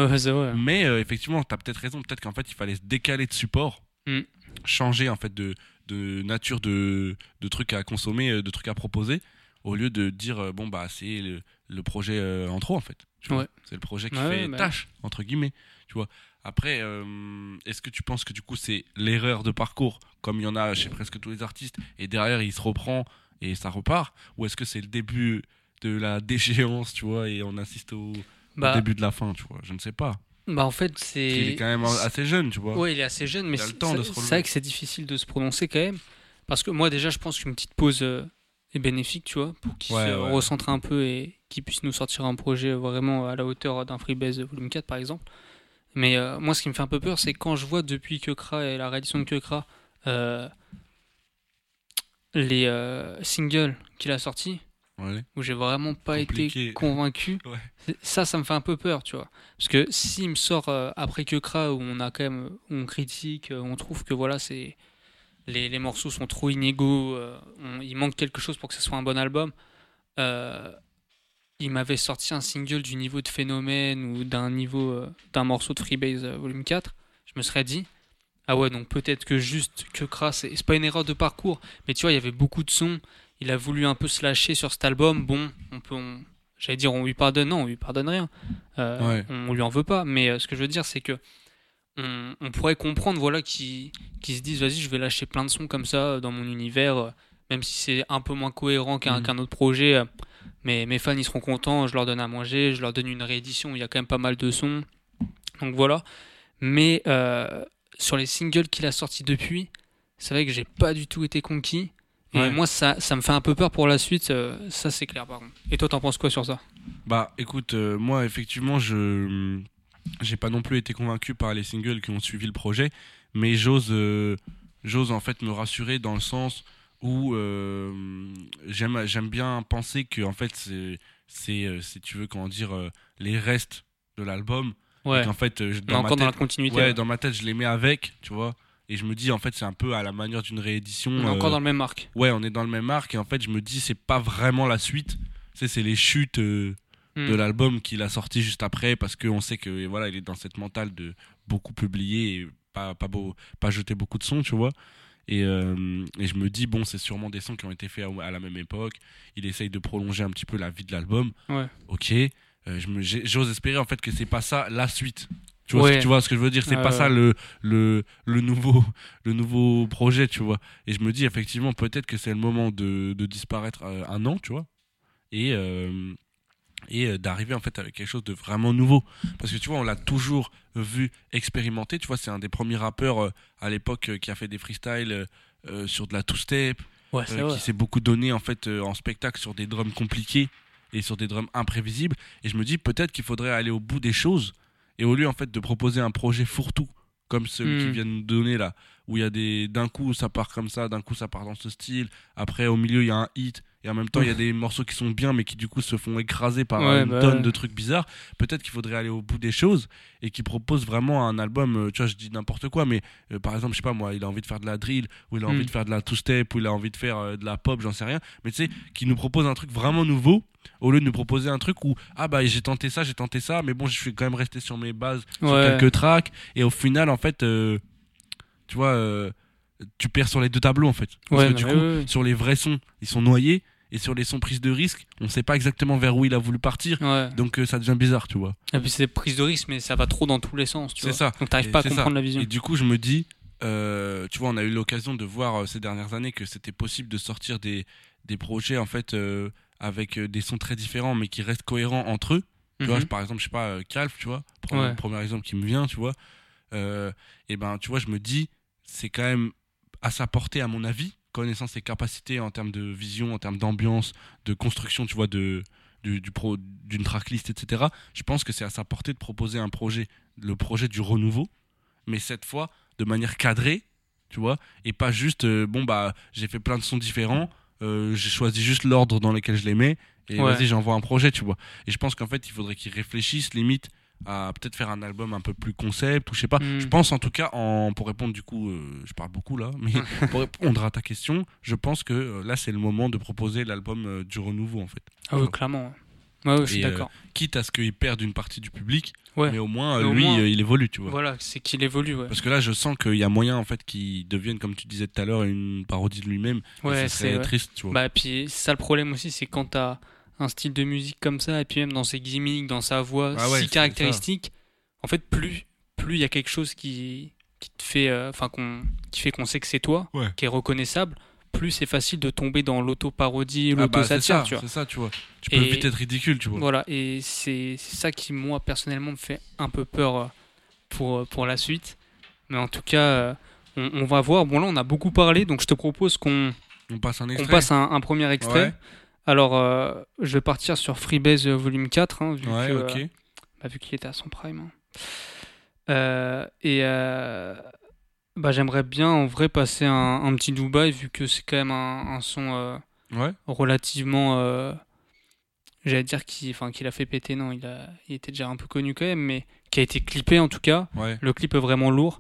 Speaker 2: vrai.
Speaker 1: mais euh, effectivement tu as peut-être raison peut-être qu'en fait il fallait se décaler de support
Speaker 2: Mm.
Speaker 1: changer en fait de, de nature de, de trucs à consommer euh, de trucs à proposer au lieu de dire bon bah c'est le, le projet euh, en trop en fait.
Speaker 2: Ouais.
Speaker 1: C'est le projet qui
Speaker 2: Ouais,
Speaker 1: fait
Speaker 2: bah.
Speaker 1: tâche entre guillemets. Tu vois. Après, euh, est-ce que tu penses que du coup c'est l'erreur de parcours comme il y en a chez presque tous les artistes et derrière il se reprend et ça repart? Ou est-ce que c'est le début de la déchéance, tu vois, et on assiste au, au
Speaker 2: Bah,
Speaker 1: début de la fin, tu vois? Je ne sais pas.
Speaker 2: bah en fait,
Speaker 1: Parce qu'il est
Speaker 2: c'est.
Speaker 1: quand même assez jeune, tu vois.
Speaker 2: Ouais, il est assez jeune, mais
Speaker 1: Il
Speaker 2: c'est c'est- c'est vrai que c'est difficile de se prononcer quand même. Parce que moi, déjà, je pense qu'une petite pause euh, est bénéfique, tu vois, pour qu'il
Speaker 1: Ouais,
Speaker 2: se
Speaker 1: ouais.
Speaker 2: recentre un peu et qu'il puisse nous sortir un projet vraiment à la hauteur d'un Freebase Volume 4, par exemple. Mais euh, moi, ce qui me fait un peu peur, c'est quand je vois depuis Kekra et la réédition de Kekra euh, les euh, singles qu'il a sortis,
Speaker 1: Ouais.
Speaker 2: où j'ai vraiment pas
Speaker 1: Compliqué.
Speaker 2: été convaincu.
Speaker 1: Ouais.
Speaker 2: Ça, ça me fait un peu peur, tu vois. Parce que s'il me sort après que Kra, où on a quand même, on critique, on trouve que voilà, c'est les, les morceaux sont trop inégaux, euh, on- il manque quelque chose pour que ce soit un bon album. euh, il m'avait sorti un single du niveau de Phénomène ou d'un niveau euh, d'un morceau de Freebase Volume 4. Je me serais dit, ah ouais, donc peut-être que juste que Kra, c'est c'est pas une erreur de parcours, mais tu vois, il y avait beaucoup de sons. Il a voulu un peu se lâcher sur cet album. Bon, on peut, on- j'allais dire, on lui pardonne, non, on lui pardonne rien.
Speaker 1: Ouais.
Speaker 2: On lui en veut pas. Mais ce que je veux dire, c'est que on, on pourrait comprendre, voilà, qui qui se disent, vas-y, je vais lâcher plein de sons comme ça euh, dans mon univers, euh, même si c'est un peu moins cohérent qu'un
Speaker 1: Mhm.
Speaker 2: autre projet. euh, mais mes fans, ils seront contents. Je leur donne à manger, je leur donne une réédition. Il y a quand même pas mal de sons. Donc voilà. Mais euh, sur les singles qu'il a sortis depuis, c'est vrai que j'ai pas du tout été conquis. Et
Speaker 1: Ouais.
Speaker 2: moi, ça, ça me fait un peu peur pour la suite. euh, ça, c'est clair, par contre. Et toi, t'en penses quoi sur ça?
Speaker 1: Bah, écoute, euh, moi, effectivement, je j'ai pas non plus été convaincu par les singles qui ont suivi le projet, mais j'ose, euh, j'ose en fait me rassurer dans le sens où euh, j'aime, j'aime bien penser que en fait c'est, c'est, euh, si tu veux comment dire, les restes de l'album.
Speaker 2: Ouais.
Speaker 1: Qu'en fait, dans ma
Speaker 2: encore dans la
Speaker 1: tête,
Speaker 2: continuité.
Speaker 1: ouais,
Speaker 2: là.
Speaker 1: dans ma tête, je les mets avec, tu vois. Et je me dis, en fait, c'est un peu à la manière d'une réédition.
Speaker 2: On est encore dans le même arc.
Speaker 1: Ouais, on est dans le même arc et en fait, je me dis, c'est pas vraiment la suite. Tu sais, c'est les chutes euh,
Speaker 2: Hmm.
Speaker 1: de l'album qu'il a sorti juste après parce qu'on sait que voilà, il est dans cette mentale de beaucoup publier et pas, pas, beau, pas jeter beaucoup de sons, tu vois. Et, euh, et je me dis, bon, c'est sûrement des sons qui ont été faits à, à la même époque. Il essaye de prolonger un petit peu la vie de l'album.
Speaker 2: Ouais.
Speaker 1: Ok. Euh, J'ose espérer en fait que c'est pas ça la suite. Tu vois,
Speaker 2: Ouais.
Speaker 1: ce, tu vois ce que je veux dire? C'est pas ça le, le, le, nouveau, le nouveau projet, tu vois. Et je me dis effectivement peut-être que c'est le moment de, de disparaître euh, un an, tu vois. Et, et euh, d'arriver en fait avec quelque chose de vraiment nouveau. Parce que tu vois, on l'a toujours vu expérimenter. Tu vois, c'est un des premiers rappeurs euh, à l'époque euh, qui a fait des freestyles euh, sur de la
Speaker 2: Ouais, c'est vrai.
Speaker 1: qui s'est beaucoup donné en fait en spectacle sur des drums compliqués et sur des drums imprévisibles. Et je me dis peut-être qu'il faudrait aller au bout des choses et au lieu en fait de proposer un projet fourre-tout comme celui
Speaker 2: Hmm.
Speaker 1: qui vient de nous donner là, où il y a des d'un coup ça part comme ça, d'un coup ça part dans ce style, après au milieu il y a un hit et en même temps il y a des morceaux qui sont bien mais qui du coup se font écraser par
Speaker 2: Ouais,
Speaker 1: une
Speaker 2: bah
Speaker 1: tonne
Speaker 2: ouais.
Speaker 1: de trucs bizarres. Peut-être qu'il faudrait aller au bout des choses et qu'il propose vraiment un album. euh, tu vois, je dis n'importe quoi, mais euh, par exemple, je sais pas moi, il a envie de faire de la drill ou il a envie de faire de la two-step ou il a envie de faire euh, de la pop, j'en sais rien. Mais tu sais, qui nous propose un truc vraiment nouveau au lieu de nous proposer un truc où ah bah j'ai tenté ça, j'ai tenté ça, mais bon, je suis quand même resté sur mes bases, sur quelques tracks et au final en fait, euh, tu vois, tu perds sur les deux tableaux en fait. Parce que du
Speaker 2: mais
Speaker 1: coup, sur les vrais sons, ils sont noyés. Et sur les sons prises de risque, on sait pas exactement vers où il a voulu partir.
Speaker 2: Ouais.
Speaker 1: Donc euh, ça devient bizarre, tu vois.
Speaker 2: Et puis c'est des prises de risque, mais ça va trop dans tous les sens. tu
Speaker 1: C'est
Speaker 2: vois.
Speaker 1: ça.
Speaker 2: Donc t'arrives pas à
Speaker 1: c'est ça.
Speaker 2: comprendre la vision.
Speaker 1: Et du coup, je me dis, euh, tu vois, on a eu l'occasion de voir euh, ces dernières années que c'était possible de sortir des, des projets en fait euh, avec des sons très différents, mais qui restent cohérents entre eux. Tu vois,
Speaker 2: Mhm.
Speaker 1: par exemple, je sais pas, Calf, tu vois, premier,
Speaker 2: Ouais.
Speaker 1: premier exemple qui me vient, tu vois. Et ben, tu vois, je me dis, c'est quand même à sa portée, à mon avis, connaissant ses capacités en termes de vision, en termes d'ambiance, de construction, tu vois, de du, du pro, d'une tracklist, etc. Je pense que c'est à sa portée de proposer un projet, le projet du renouveau, mais cette fois de manière cadrée, tu vois, et pas juste, euh, bon bah, j'ai fait plein de sons différents, euh, j'ai choisi juste l'ordre dans lequel je les mets, et
Speaker 2: Ouais.
Speaker 1: vas-y, j'envoie un projet, tu vois. Et je pense qu'en fait, il faudrait qu'ils réfléchissent limite à peut-être faire un album un peu plus concept ou je sais pas.
Speaker 2: Mm.
Speaker 1: Je pense en tout cas, en, pour répondre du coup, euh, je parle beaucoup là, mais pour répondre à ta question, je pense que euh, là c'est le moment de proposer l'album euh, du renouveau en fait.
Speaker 2: Ah oui, clairement. Ouais, ouais, je suis d'accord.
Speaker 1: quitte à ce qu'il perde une partie du public,
Speaker 2: Ouais.
Speaker 1: mais au moins,
Speaker 2: Mais au
Speaker 1: lui,
Speaker 2: moins-
Speaker 1: il évolue, tu vois.
Speaker 2: Voilà, c'est qu'il évolue, ouais.
Speaker 1: Parce que là, je sens qu'il y a moyen, en fait, qu'il devienne, comme tu disais tout à l'heure, une parodie de lui-même.
Speaker 2: Ouais, c'est
Speaker 1: triste, tu vois.
Speaker 2: Bah, puis ça le problème aussi, c'est quand t'as un style de musique comme ça, et puis même dans ses gimmicks, dans sa voix
Speaker 1: Ah ouais,
Speaker 2: si caractéristique, en fait, plus plus il y a quelque chose qui, qui te fait, euh, enfin, qu'on, qui fait qu'on sait que c'est toi,
Speaker 1: Ouais.
Speaker 2: qui est reconnaissable, plus c'est facile de tomber dans l'auto-parodie,
Speaker 1: Ah bah, c'est
Speaker 2: l'auto-satire,
Speaker 1: ça,
Speaker 2: tu vois.
Speaker 1: c'est ça, tu vois. Tu peux
Speaker 2: Et-
Speaker 1: vite être ridicule, tu vois.
Speaker 2: Voilà, et c'est ça qui, moi, personnellement, me fait un peu peur euh, pour, euh, pour la suite. Mais en tout cas, on, on va voir. Bon, là, on a beaucoup parlé, donc je te propose qu'on
Speaker 1: On passe un extrait.
Speaker 2: passe un, un premier extrait.
Speaker 1: Ouais.
Speaker 2: Alors, euh, je vais partir sur Freebase Volume 4, hein, vu
Speaker 1: Ouais,
Speaker 2: euh, bah, vu qu'il était à son prime. hein. Euh, et bah, j'aimerais bien, en vrai, passer un, un petit Dubaï, vu que c'est quand même un, un son...
Speaker 1: Ouais.
Speaker 2: relativement j'allais dire qu'il enfin qu'il a fait péter non il a il était déjà un peu connu quand même mais qui a été clippé en tout cas
Speaker 1: Ouais.
Speaker 2: le clip est vraiment lourd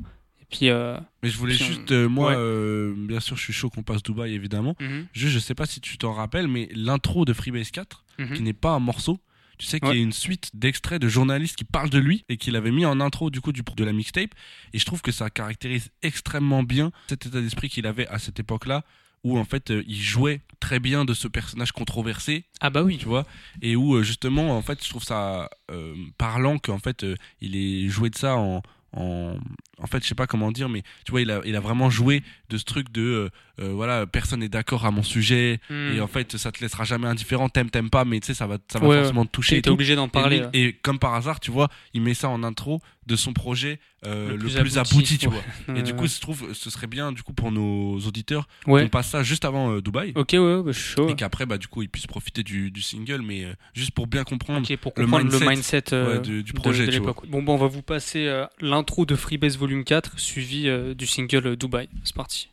Speaker 2: puis euh,
Speaker 1: Mais je voulais
Speaker 2: on-
Speaker 1: juste, euh, moi,
Speaker 2: Ouais.
Speaker 1: euh, bien sûr, je suis chaud qu'on passe Dubaï, évidemment.
Speaker 2: mhm,
Speaker 1: Juste, je sais pas si tu t'en rappelles, mais l'intro de Freebase 4,
Speaker 2: mhm.
Speaker 1: qui n'est pas un morceau, tu sais qu'il
Speaker 2: Ouais.
Speaker 1: y a une suite d'extraits de journalistes qui parlent de lui et qu'il avait mis en intro du coup du, de la mixtape. Et je trouve que ça caractérise extrêmement bien cet état d'esprit qu'il avait à cette époque-là, où en fait euh, il jouait très bien de ce personnage controversé,
Speaker 2: ah bah oui
Speaker 1: tu vois, et où euh, justement en fait je trouve ça euh, parlant qu'en fait il ait joué de ça en en, en fait je sais pas comment dire mais tu vois il a, il a vraiment joué de ce truc de euh, euh, voilà personne n'est d'accord à mon sujet
Speaker 2: Mhm.
Speaker 1: et en fait ça te laissera jamais indifférent. T'aimes t'aimes pas mais tu sais ça va ça va
Speaker 2: Ouais,
Speaker 1: forcément te toucher
Speaker 2: T'es obligé d'en
Speaker 1: Et
Speaker 2: parler
Speaker 1: lui-
Speaker 2: ouais.
Speaker 1: et, comme par hasard tu vois il met ça en intro de son projet euh, le,
Speaker 2: Le
Speaker 1: plus, abouti,
Speaker 2: abouti,
Speaker 1: tu vois. Et du coup je trouve ce serait bien du coup pour nos auditeurs
Speaker 2: ouais.
Speaker 1: qu'on passe ça juste avant Dubaï.
Speaker 2: Ok ouais, bah, chaud
Speaker 1: et qu'après bah du coup ils puissent profiter du, du single mais juste pour bien comprendre
Speaker 2: pour
Speaker 1: le
Speaker 2: comprendre le
Speaker 1: mindset, du- projet,
Speaker 2: de,
Speaker 1: tu.
Speaker 2: Bon, bon, on va vous passer l'intro de Freebase Volume 4, suivi euh, du single euh, Dubaï. C'est parti.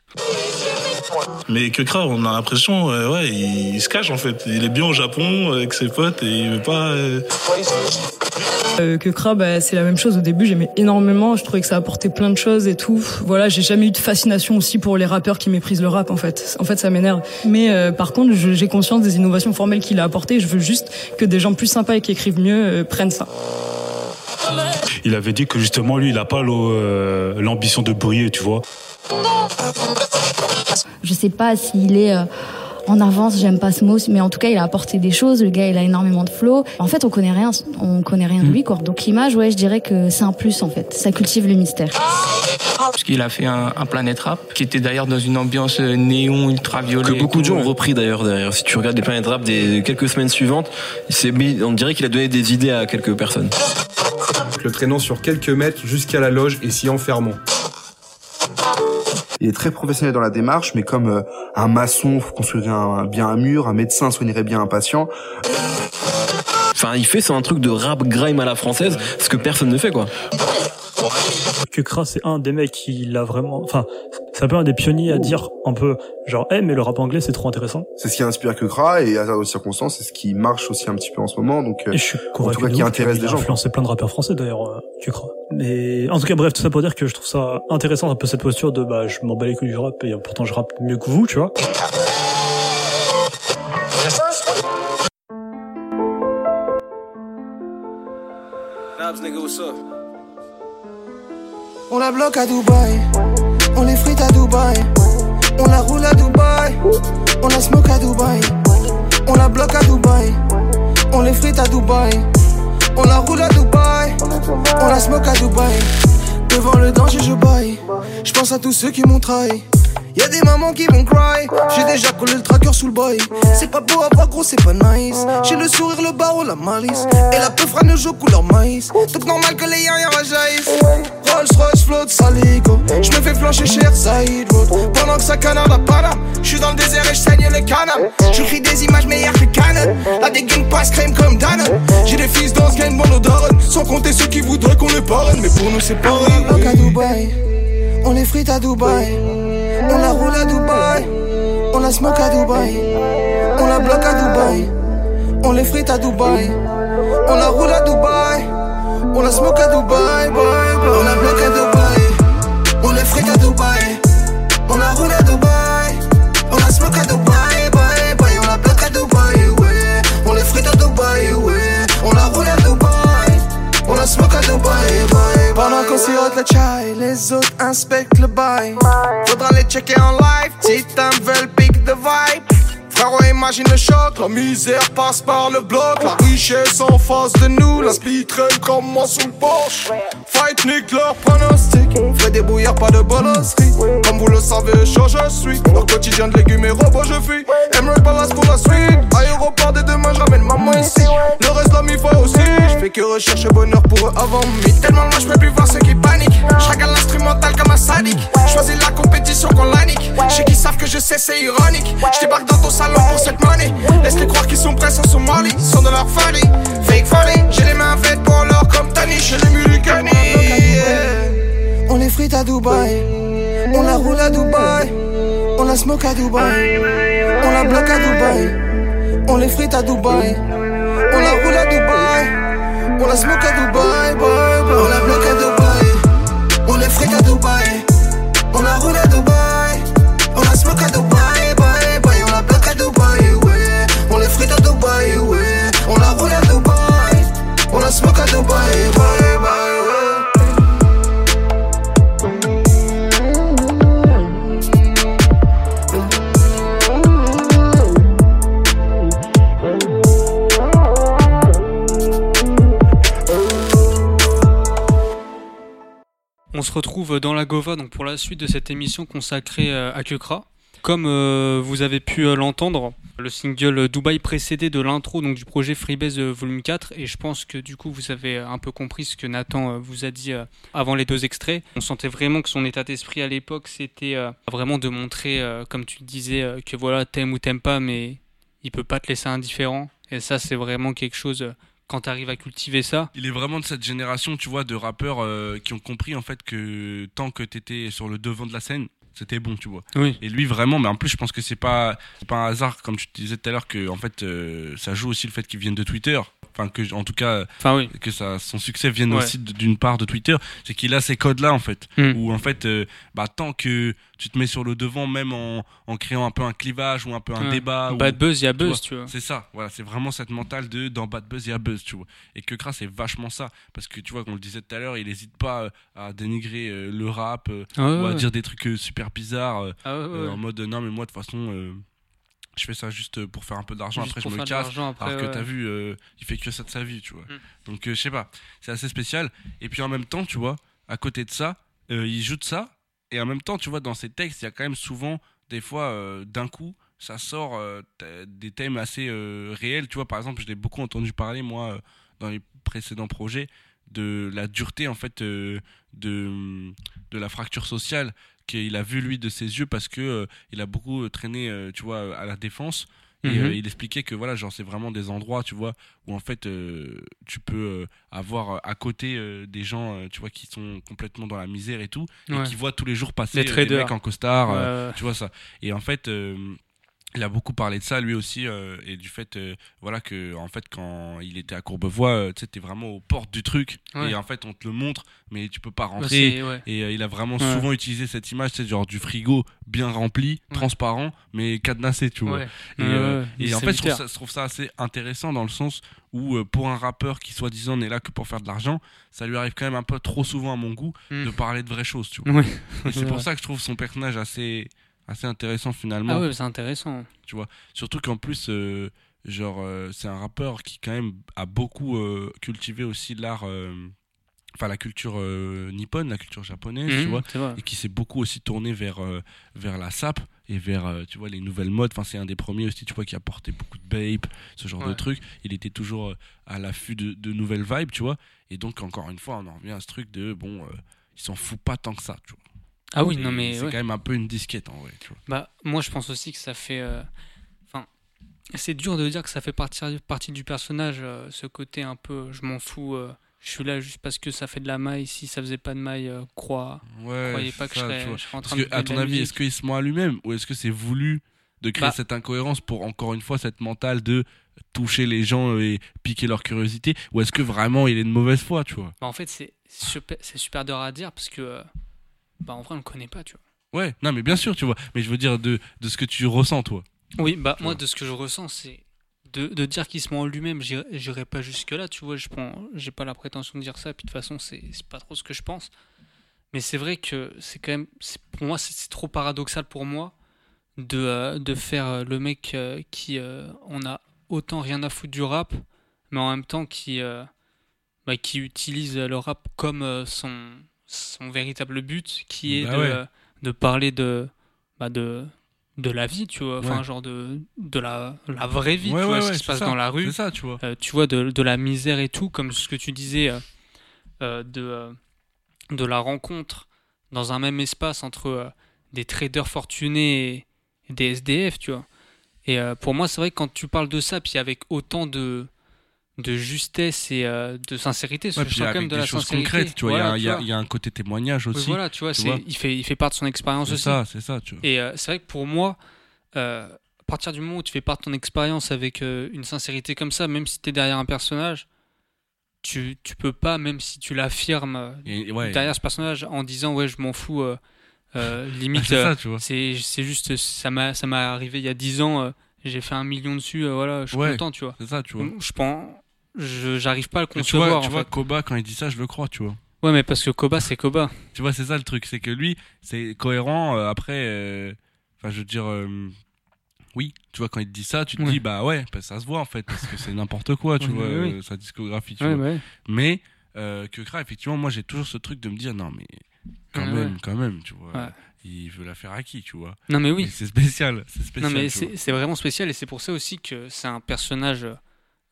Speaker 3: Mais que on a l'impression, euh, ouais, il, il se cache en fait. Il est bien au Japon avec ses potes et il veut pas. euh,
Speaker 4: Euh, que Kra, bah, c'est la même chose. Au début, j'aimais énormément. Je trouvais que ça apportait plein de choses et tout. Voilà, j'ai jamais eu de fascination aussi pour les rappeurs qui méprisent le rap, en fait. En fait, ça m'énerve. Mais euh, par contre, j'ai conscience des innovations formelles qu'il a apportées. Je veux juste que des gens plus sympas et qui écrivent mieux euh, prennent ça.
Speaker 5: Il avait dit que justement lui, il a pas euh, l'ambition de briller, tu vois.
Speaker 6: Je sais pas s'il est euh, en avance, j'aime pas ce mot, mais en tout cas, il a apporté des choses. Le gars, il a énormément de flow. En fait, on connaît rien, on connaît rien de lui, quoi. Donc l'image, ouais, je dirais que c'est un plus, en fait. Ça cultive le mystère.
Speaker 7: Parce qu'il a fait un, un Planet Rap, qui était d'ailleurs dans une ambiance euh, néon ultraviolet.
Speaker 8: que beaucoup de gens ont repris d'ailleurs derrière. Si tu regardes les planètes rap des quelques semaines suivantes, on dirait qu'il a donné des idées à quelques personnes.
Speaker 9: Le traînant sur quelques mètres jusqu'à la loge et s'y enfermant.
Speaker 10: Il est très professionnel dans la démarche, mais comme euh, un maçon construirait un, bien un mur, un médecin soignerait bien un patient,
Speaker 8: Enfin, il fait c'est un truc de rap grime à la française, ce que personne ne fait quoi.
Speaker 11: Que Kra c'est un des mecs qui l'a vraiment enfin c'est un peu un des pionniers à dire un peu genre eh mais le rap anglais c'est trop intéressant.
Speaker 10: C'est ce qui inspire que Kra, et à d'autres circonstances, c'est ce qui marche aussi un petit peu en ce moment. Donc, euh,
Speaker 11: et je suis convaincu
Speaker 10: tout cas, qui intéresse des
Speaker 11: a
Speaker 10: gens,
Speaker 11: influencé plein de rappeurs français d'ailleurs euh, que Kra mais en tout cas bref tout ça pour dire que je trouve ça intéressant un peu cette posture de bah je m'en bats les couilles du rap et pourtant je rappe mieux que vous tu vois
Speaker 12: On la bloque à Dubaï, on les frite à Dubaï, on la roule à Dubaï, on la smoke à Dubaï, on la bloque à Dubaï, on les frite à Dubaï, on la roule à Dubaï, on la smoke à Dubaï. Devant le danger, je baille, je pense à tous ceux qui m'ont trahi. Y'a des mamans qui vont cry, j'ai déjà collé le tracker sous le boy. C'est pas beau à voir gros, c'est pas nice. J'ai le sourire, le barreau, la malice. Et la peu fera nos jours couleur maïs. Donc normal que les yens jaillissent. Rolls Royce flotte, saligo. Je me fais flancher cher, Road. Pendant que ça canarde à Paname. Je suis dans le désert et je saigne les canams. J'écris des images meilleures que Canon. La dégaine passe crème comme Dan. J'ai des fils dans ce game, darons. Sans compter ceux qui voudraient qu'on les parraine. Mais pour nous, c'est vrai. On à Dubaï. On les frite à Dubaï. On la roule à Dubaï. On la smoke à Dubaï. On la bloque à Dubaï. On les frite à Dubaï. On la roule à Dubaï. On la smoke à Dubaï, on la bloque à Dubaï, on est fric à Dubaï, on la roule à Dubaï, on la smoke à Dubaï, bye, bye. on la bloque à Dubaï, ouais, on est fric à Dubaï, ouais, on la roule à Dubaï, on la smoke à Dubaï, bye, Pendant qu'on sirote la chai, les autres inspectent le bail. Faudra les checker en live, titans veulent pick the vibe. Frérot, imagine le choc, la misère passe par le bloc, la richesse en face de nous, la split comme moi sous le Porsche. Fight nique leur pronostic, fait des bouillards, pas de bolosserie. Comme vous le savez, chaud je suis, leur quotidien de légumes et robots je fuis. Emerald Palace pour la suite, aéroport des demain, je ramène maman ici. Le reste la mi-fois aussi, je fais que rechercher bonheur pour eux avant mi. Tellement loin, je peux plus voir ceux qui paniquent. Regarde l'instrumental comme un sadique, choisis la compétition qu'on l'anique. Je sais qu'ils savent que je sais, c'est ironique. Je débarque dans ton salon pour cette money. Laisse-les croire qu'ils sont prêts sans Somalie, sont de leur folie. Fake folie, j'ai les mains faites pour l'or comme Tani, chez les Mulikani. On les frite à Dubaï, on la roule à Dubaï, on la smoke à Dubaï, on la bloque à Dubaï, on les frite à Dubaï, on la roule à Dubaï, on la smoke à Dubaï, on la bloque à Dubaï, on les frite à Dubaï, on la roule à Dubaï, on la smoke à Dubaï, bye, bye. on la bloque à Dubaï, ouais, on les frite à Dubaï, ouais, on la roule à Dubaï, on la smoke à Dubaï, bye,
Speaker 2: On se retrouve dans la Gova donc pour la suite de cette émission consacrée euh, à Kekra. Comme euh, vous avez pu euh, l'entendre, le single Dubaï précédé de l'intro donc du projet Freebase Volume 4 et je pense que du coup vous avez un peu compris ce que Nathan vous a dit avant les deux extraits. On sentait vraiment que son état d'esprit à l'époque c'était vraiment de montrer comme tu le disais que voilà t'aimes ou t'aimes pas mais il peut pas te laisser indifférent et ça c'est vraiment quelque chose quand tu arrives à cultiver ça.
Speaker 1: Il est vraiment de cette génération, tu vois, de rappeurs euh, qui ont compris en fait que tant que t'étais sur le devant de la scène, c'était bon, tu vois.
Speaker 2: Oui.
Speaker 1: Et lui vraiment, mais en plus je pense que c'est pas pas un hasard comme tu disais tout à l'heure que en fait euh, ça joue aussi le fait qu'il vienne de Twitter. Enfin que en tout cas
Speaker 2: Enfin, oui.
Speaker 1: que ça son succès vienne
Speaker 2: Ouais.
Speaker 1: aussi d'une part de Twitter, c'est qu'il a ces codes là en fait
Speaker 2: Mm.
Speaker 1: où en fait euh, bah tant que tu te mets sur le devant même en, en créant un peu un clivage ou un peu un
Speaker 2: Ouais.
Speaker 1: débat
Speaker 2: Bad
Speaker 1: ou-
Speaker 2: buzz, il y a buzz, tu vois.
Speaker 1: C'est ça, voilà, c'est vraiment cette mentale de dans Bad Buzz, il y a buzz, tu vois. Et que Kras, c'est vachement ça. Parce que tu vois, comme on le disait tout à l'heure, il hésite pas euh, à dénigrer euh, le rap euh,
Speaker 2: Ah ouais,
Speaker 1: ou à dire des trucs super bizarres
Speaker 2: Ah
Speaker 1: en mode non, mais moi, de toute façon. Euh, je fais ça juste pour faire un peu d'argent, après je me casse.
Speaker 2: après,
Speaker 1: alors que
Speaker 2: ouais.
Speaker 1: t'as vu, euh, il fait que ça de sa vie, tu vois.
Speaker 2: Mm.
Speaker 1: Donc euh, je sais pas, c'est assez spécial. Et puis en même temps, tu vois, à côté de ça, euh, il joue de ça. Et en même temps, tu vois, dans ses textes, il y a quand même souvent, des fois, euh, d'un coup, ça sort euh, des thèmes assez euh, réels. Tu vois, par exemple, je l'ai beaucoup entendu parler, moi, euh, dans les précédents projets, de la dureté, en fait, euh, de, de la fracture sociale qu'il a vu, lui, de ses yeux, parce que euh, il a beaucoup euh, traîné, euh, tu vois, à la défense. Et
Speaker 2: Mhm.
Speaker 1: euh, il expliquait que voilà, genre c'est vraiment des endroits, tu vois, où en fait euh, tu peux euh, avoir à côté des gens, tu vois, qui sont complètement dans la misère et tout, et qui voient tous les jours passer des mecs en costard, tu vois ça. Et en fait, il a beaucoup parlé de ça lui aussi euh, et du fait, euh, voilà que en fait quand il était à Courbevoie, euh, tu sais, t'es vraiment aux portes du truc
Speaker 2: Ouais.
Speaker 1: et en fait on te le montre, mais tu peux pas
Speaker 2: c'est-
Speaker 1: rentrer.
Speaker 2: ouais.
Speaker 1: Et euh, il a vraiment
Speaker 2: Ouais.
Speaker 1: souvent utilisé cette image, c'est genre du frigo bien rempli, transparent, mais cadenassé, tu vois. Et, euh, et en fait, je trouve, ça, je trouve ça assez intéressant dans le sens où, pour un rappeur qui soi-disant n'est là que pour faire de l'argent, ça lui arrive quand même un peu trop souvent à mon goût
Speaker 2: Mm.
Speaker 1: de parler de vraies choses, tu vois. C'est pour ça que je trouve son personnage assez, assez intéressant finalement.
Speaker 2: Ah ouais, c'est intéressant.
Speaker 1: Tu vois. Surtout qu'en plus, euh, genre, euh, c'est un rappeur qui quand même a beaucoup euh, cultivé aussi l'art. Enfin, la culture nippone, la culture japonaise, tu
Speaker 2: Mhm,
Speaker 1: vois, et qui s'est beaucoup aussi tourné vers, vers la sap et vers, tu vois, les nouvelles modes. Enfin, c'est un des premiers aussi, tu vois, qui a porté beaucoup de bape, ce genre de trucs. Il était toujours à l'affût de, de nouvelles vibes, tu vois. Et donc, encore une fois, on en revient à ce truc de, bon, il s'en fout pas tant que ça, tu vois.
Speaker 2: Ah oui, non, mais
Speaker 1: C'est
Speaker 2: ouais.
Speaker 1: quand même un peu une disquette, en vrai, tu vois.
Speaker 2: Bah, moi, je pense aussi que ça fait. euh, Enfin, c'est dur de dire que ça fait partie, partie du personnage, euh, ce côté un peu je m'en fous, euh, je suis là juste parce que ça fait de la maille. Si ça faisait pas de maille, crois,
Speaker 1: Ouais,
Speaker 2: croyez pas que je serais, je serais en train
Speaker 1: que,
Speaker 2: de
Speaker 1: à
Speaker 2: de
Speaker 1: ton avis, est-ce qu'il se ment à lui-même ou est-ce que c'est voulu de créer
Speaker 2: Bah.
Speaker 1: cette incohérence pour encore une fois cette mentale de toucher les gens et piquer leur curiosité ou est-ce que vraiment il est de mauvaise foi, tu vois?
Speaker 2: Bah, en fait, c'est super, c'est super dur à dire parce que. Bah, en vrai, on le connaît pas, tu vois.
Speaker 1: Ouais, non mais bien sûr, tu vois, mais je veux dire de, de ce que tu ressens toi.
Speaker 2: Oui, bah,
Speaker 1: Tu
Speaker 2: moi,
Speaker 1: vois.
Speaker 2: de ce que je ressens, c'est de, de dire qu'il se ment en lui-même, j'irai pas jusque-là, tu vois. Je prends, j'ai pas la prétention de dire ça, puis de toute façon, c'est pas trop ce que je pense. Mais c'est vrai que c'est quand même, pour moi, c'est trop paradoxal pour moi de, euh, de faire euh, le mec euh, qui euh, on a autant rien à foutre du rap, mais en même temps qui, bah, qui utilise le rap comme son, son véritable but, qui est
Speaker 1: Bah
Speaker 2: de,
Speaker 1: ouais.
Speaker 2: de parler de, bah, de, de la vie, tu vois, enfin,
Speaker 1: Ouais.
Speaker 2: genre de, de la, la vraie vie,
Speaker 1: Ouais,
Speaker 2: tu vois, ce qui se passe
Speaker 1: ça.
Speaker 2: dans la rue.
Speaker 1: Ça, tu vois.
Speaker 2: Euh, tu vois, de, de la misère et tout, comme ce que tu disais euh, euh, de, de la rencontre dans un même espace entre des traders fortunés et, des SDF, tu vois. Et pour moi, c'est vrai que quand tu parles de ça, puis avec autant de, de justesse et euh, de sincérité,
Speaker 1: Ouais, puis avec
Speaker 2: même de
Speaker 1: des
Speaker 2: la
Speaker 1: choses
Speaker 2: sincérité.
Speaker 1: concrètes, tu vois. Il y a-
Speaker 2: Voilà,
Speaker 1: y, y un côté témoignage
Speaker 2: Oui,
Speaker 1: aussi.
Speaker 2: voilà, tu vois,
Speaker 1: tu
Speaker 2: c'est- Il, fait, il fait part de son expérience aussi.
Speaker 1: ça, c'est ça, tu vois.
Speaker 2: Et euh, c'est vrai que pour moi, euh, à partir du moment où tu fais part de ton expérience avec une sincérité comme ça, même si tu es derrière un personnage, tu, tu peux pas, même si tu l'affirmes
Speaker 1: ouais.
Speaker 2: derrière ce personnage en disant ouais, je m'en fous, limite,
Speaker 1: vois.
Speaker 2: c'est juste, ça m'est arrivé il y a 10 ans, j'ai fait un million dessus, euh, voilà, je suis
Speaker 1: Ouais,
Speaker 2: content, tu vois.
Speaker 1: c'est ça, tu vois.
Speaker 2: Je pense, j'arrive pas à le
Speaker 1: Mais tu vois,
Speaker 2: concevoir.
Speaker 1: tu
Speaker 2: en
Speaker 1: vois,
Speaker 2: fait.
Speaker 1: Koba, quand il dit ça, je le crois, tu vois.
Speaker 2: Ouais, mais parce que Koba, c'est Koba.
Speaker 1: Tu vois, c'est ça le truc, c'est que lui, c'est cohérent. euh, après, euh, enfin, je veux dire, euh, oui, tu vois, quand il te dit ça, tu te
Speaker 2: Ouais.
Speaker 1: dis, bah ouais, bah, ça se voit en fait, parce que c'est n'importe quoi, tu vois, euh, sa discographie, tu
Speaker 2: Ouais,
Speaker 1: vois.
Speaker 2: ouais.
Speaker 1: Mais euh, que Kra, effectivement, moi j'ai toujours ce truc de me dire, non, mais quand
Speaker 2: Ouais,
Speaker 1: même,
Speaker 2: ouais.
Speaker 1: quand même, tu vois.
Speaker 2: Ouais.
Speaker 1: Il veut la faire à qui, tu vois?
Speaker 2: Non mais oui.
Speaker 1: C'est spécial, c'est spécial.
Speaker 2: Non mais
Speaker 1: tu vois.
Speaker 2: c'est c'est vraiment spécial et c'est pour ça aussi que c'est un personnage euh,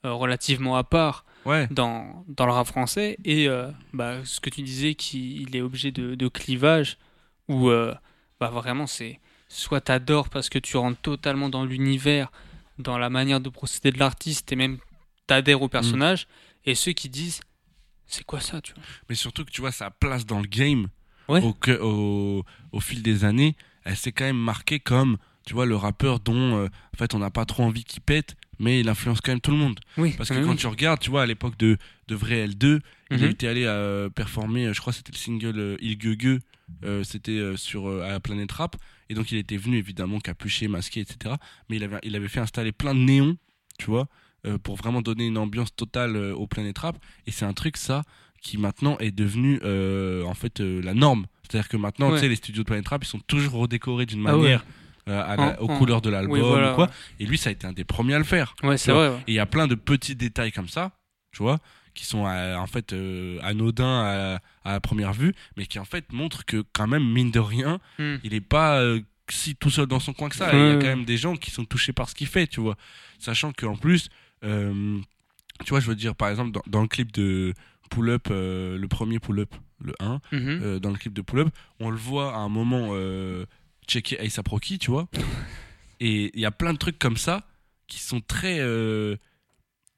Speaker 2: relativement à part
Speaker 1: Ouais.
Speaker 2: dans, dans le rap français et euh, bah, ce que tu disais qu'il est objet de, de clivage où euh, bah, vraiment c'est soit t'adores parce que tu rentres totalement dans l'univers, dans la manière de procéder de l'artiste et même t'adhères au personnage et ceux qui disent c'est quoi ça tu vois?
Speaker 1: Mais surtout que tu vois, sa place dans le game,
Speaker 2: Ouais.
Speaker 1: au, au, au fil des années, elle s'est quand même marquée comme, tu vois, le rappeur dont, euh, en fait, on n'a pas trop envie qu'il pète, mais il influence quand même tout le monde.
Speaker 2: Oui,
Speaker 1: Parce que
Speaker 2: oui,
Speaker 1: quand tu regardes, tu vois, à l'époque de, de Vrai L2, il
Speaker 2: Mhm.
Speaker 1: était allé euh, performer, euh, je crois que c'était le single euh, Il Gueux euh, c'était euh, sur à la Planète Rap, et donc il était venu évidemment capuché, masqué, etc. Mais il avait, il avait fait installer plein de néons, tu vois, pour vraiment donner une ambiance totale au Planète Rap, et c'est un truc, ça, qui maintenant est devenu en fait la norme. C'est-à-dire que maintenant,
Speaker 2: Ouais.
Speaker 1: tu sais, les studios de Planète Rap, ils sont toujours redécorés d'une
Speaker 2: Ah ouais.
Speaker 1: Euh, à la-
Speaker 2: En-
Speaker 1: aux
Speaker 2: en-
Speaker 1: couleurs de l'album
Speaker 2: oui, voilà,
Speaker 1: ou quoi
Speaker 2: ouais.
Speaker 1: et lui ça a été un des premiers à le faire
Speaker 2: Ouais,
Speaker 1: tu
Speaker 2: c'est
Speaker 1: vois.
Speaker 2: vrai, ouais.
Speaker 1: et il y a plein de petits détails comme ça tu vois qui sont euh, en fait euh, anodins à, à la première vue mais qui en fait montrent que quand même mine de rien
Speaker 2: Hmm.
Speaker 1: il est pas euh, si tout seul dans son coin que ça il y a
Speaker 2: ouais.
Speaker 1: quand même des gens qui sont touchés par ce qu'il fait tu vois sachant qu'en plus tu vois je veux dire par exemple dans, dans le clip de Pull Up le premier Pull Up le 1
Speaker 2: Mhm.
Speaker 1: dans le clip de Pull Up on le voit à un moment checker A$AP Rocky tu vois et il y a plein de trucs comme ça qui sont très euh,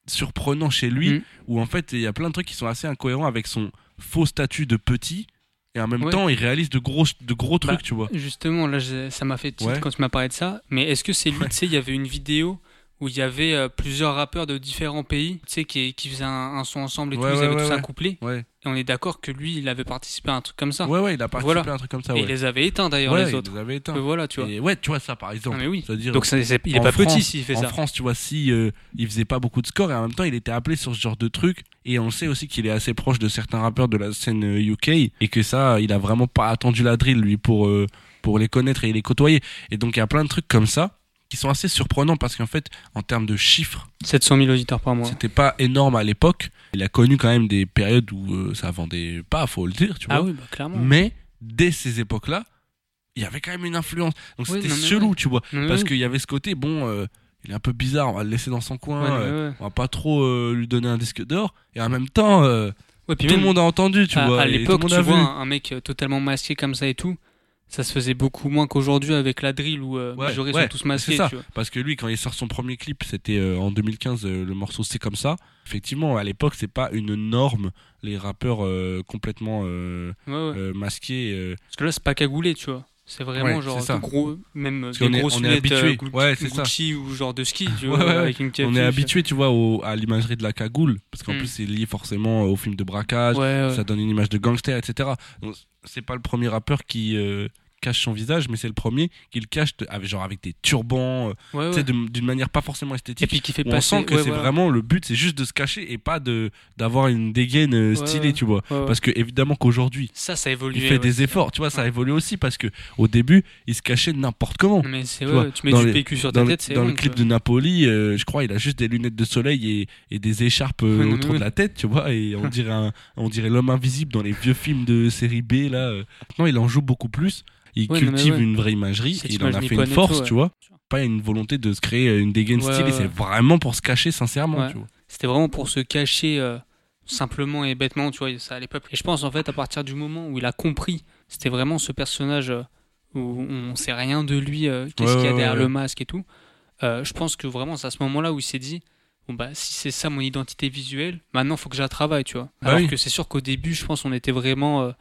Speaker 1: surprenants chez lui,
Speaker 2: Mhm.
Speaker 1: où en fait il y a plein de trucs qui sont assez incohérents avec son faux statut de petit, et en même
Speaker 2: Ouais.
Speaker 1: temps il réalise de gros, de gros trucs,
Speaker 2: Bah,
Speaker 1: tu vois.
Speaker 2: Justement, là, ça m'a fait
Speaker 1: Ouais.
Speaker 2: quand tu m'as parlé de ça. Mais est-ce que c'est lui, tu sais, il y avait une vidéo où il y avait euh, plusieurs rappeurs de différents pays, tu sais, qui, qui faisaient un, un son ensemble et tout, ils avaient tous un couplet.
Speaker 1: Ouais.
Speaker 2: Et on est d'accord que lui, il avait participé à un truc comme ça.
Speaker 1: Ouais, ouais, il a participé à un truc comme ça,
Speaker 2: Et il les avait éteints d'ailleurs,
Speaker 1: Ouais,
Speaker 2: les
Speaker 1: il
Speaker 2: autres.
Speaker 1: les avait éteints.
Speaker 2: Euh, voilà, tu vois.
Speaker 1: Et ouais, tu vois ça par exemple.
Speaker 2: Ah, mais oui. Donc, il est
Speaker 1: en
Speaker 2: pas petit
Speaker 1: France-
Speaker 2: s'il fait
Speaker 1: en
Speaker 2: ça.
Speaker 1: France, tu vois, si euh, il faisait pas beaucoup de scores et en même temps il était appelé sur ce genre de trucs. Et on sait aussi qu'il est assez proche de certains rappeurs de la scène euh, UK et que ça, il a vraiment pas attendu la drill lui pour euh, pour les connaître et les côtoyer. Et donc il y a plein de trucs comme ça qui sont assez surprenants parce qu'en fait, en termes de chiffres,
Speaker 2: 700 000 auditeurs par mois.
Speaker 1: c'était pas énorme à l'époque. Il a connu quand même des périodes où euh, ça vendait pas, faut le dire, tu
Speaker 2: Ah
Speaker 1: vois.
Speaker 2: oui, bah, clairement.
Speaker 1: Mais dès ces époques-là, il y avait quand même une influence. Donc
Speaker 2: Oui,
Speaker 1: c'était chelou,
Speaker 2: ouais.
Speaker 1: tu vois. Parce
Speaker 2: oui.
Speaker 1: qu'il y avait ce côté, bon, euh, il est un peu bizarre, on va le laisser dans son coin,
Speaker 2: Ouais,
Speaker 1: euh,
Speaker 2: ouais.
Speaker 1: on va pas trop euh, lui donner un disque d'or. Et en même temps, euh, tout le monde a entendu, tu
Speaker 2: à,
Speaker 1: vois.
Speaker 2: À l'époque, tu vois
Speaker 1: vu.
Speaker 2: un, mec totalement masqué comme ça et tout. Ça se faisait beaucoup moins qu'aujourd'hui avec la drill où euh,
Speaker 1: Ouais,
Speaker 2: Majoré
Speaker 1: ouais,
Speaker 2: sont tous masqués.
Speaker 1: ça.
Speaker 2: tu vois.
Speaker 1: Parce que lui, quand il sort son premier clip, c'était euh, en 2015, euh, le morceau C'est comme ça. Effectivement, à l'époque, c'est pas une norme, les rappeurs euh, complètement
Speaker 2: Ouais,
Speaker 1: masqués.
Speaker 2: Parce que là, c'est pas cagoulé, tu vois. C'est vraiment genre de gros, même
Speaker 1: Parce
Speaker 2: des grosses
Speaker 1: on est
Speaker 2: lunettes
Speaker 1: habitué.
Speaker 2: Gu-
Speaker 1: Ouais, c'est ça.
Speaker 2: Gucci ou genre de ski, tu vois, avec une
Speaker 1: on est habitué, tu vois, au- à l'imagerie de la cagoule, parce qu'en
Speaker 2: Mm.
Speaker 1: plus c'est lié forcément au film de braquage, ça donne une image de gangster, etc. Donc c'est pas le premier rappeur qui cache son visage, mais c'est le premier qui le cache de- avec, genre avec des turbans, euh,
Speaker 2: Ouais, ouais.
Speaker 1: de- d'une manière pas forcément esthétique.
Speaker 2: Et puis qui fait
Speaker 1: où on
Speaker 2: passer-
Speaker 1: sent que
Speaker 2: ouais,
Speaker 1: c'est vraiment le but, c'est juste de se cacher et pas de d'avoir une dégaine euh, stylée, tu vois. Parce que évidemment qu'aujourd'hui,
Speaker 2: Ça, ça a évolué.
Speaker 1: il fait des efforts, tu vois, ça a évolué aussi parce que au début, il se cachait n'importe comment.
Speaker 2: Mais c'est-
Speaker 1: tu vois.
Speaker 2: tu mets
Speaker 1: Dans
Speaker 2: du
Speaker 1: les-
Speaker 2: PQ sur ta
Speaker 1: dans
Speaker 2: tête, c'est
Speaker 1: Dans le clip de Napoli, euh, je crois, il a juste des lunettes de soleil et, et des écharpes euh, autour de la tête, tu vois, et on dirait un- on dirait l'homme invisible dans les vieux films de série B là. Non, il en joue beaucoup plus. Il
Speaker 2: Ouais,
Speaker 1: cultive
Speaker 2: ouais.
Speaker 1: une vraie imagerie et il en a fait une force,
Speaker 2: tout, ouais.
Speaker 1: tu vois. Pas une volonté de se créer une dégaine
Speaker 2: ouais.
Speaker 1: c'est vraiment pour se cacher sincèrement,
Speaker 2: Ouais.
Speaker 1: tu vois.
Speaker 2: C'était vraiment pour se cacher euh, simplement et bêtement, tu vois, ça allait pas. Et je pense en fait à partir du moment où il a compris, c'était vraiment ce personnage euh, où on sait rien de lui, euh, qu'est-ce
Speaker 1: Ouais,
Speaker 2: qu'il y a derrière
Speaker 1: ouais.
Speaker 2: le masque et tout. Euh, je pense que vraiment c'est à ce moment-là où il s'est dit, bon bah si c'est ça mon identité visuelle, maintenant faut que je la travaille, tu vois.
Speaker 1: Bah
Speaker 2: Alors
Speaker 1: oui.
Speaker 2: que c'est sûr qu'au début, je pense on était vraiment, euh,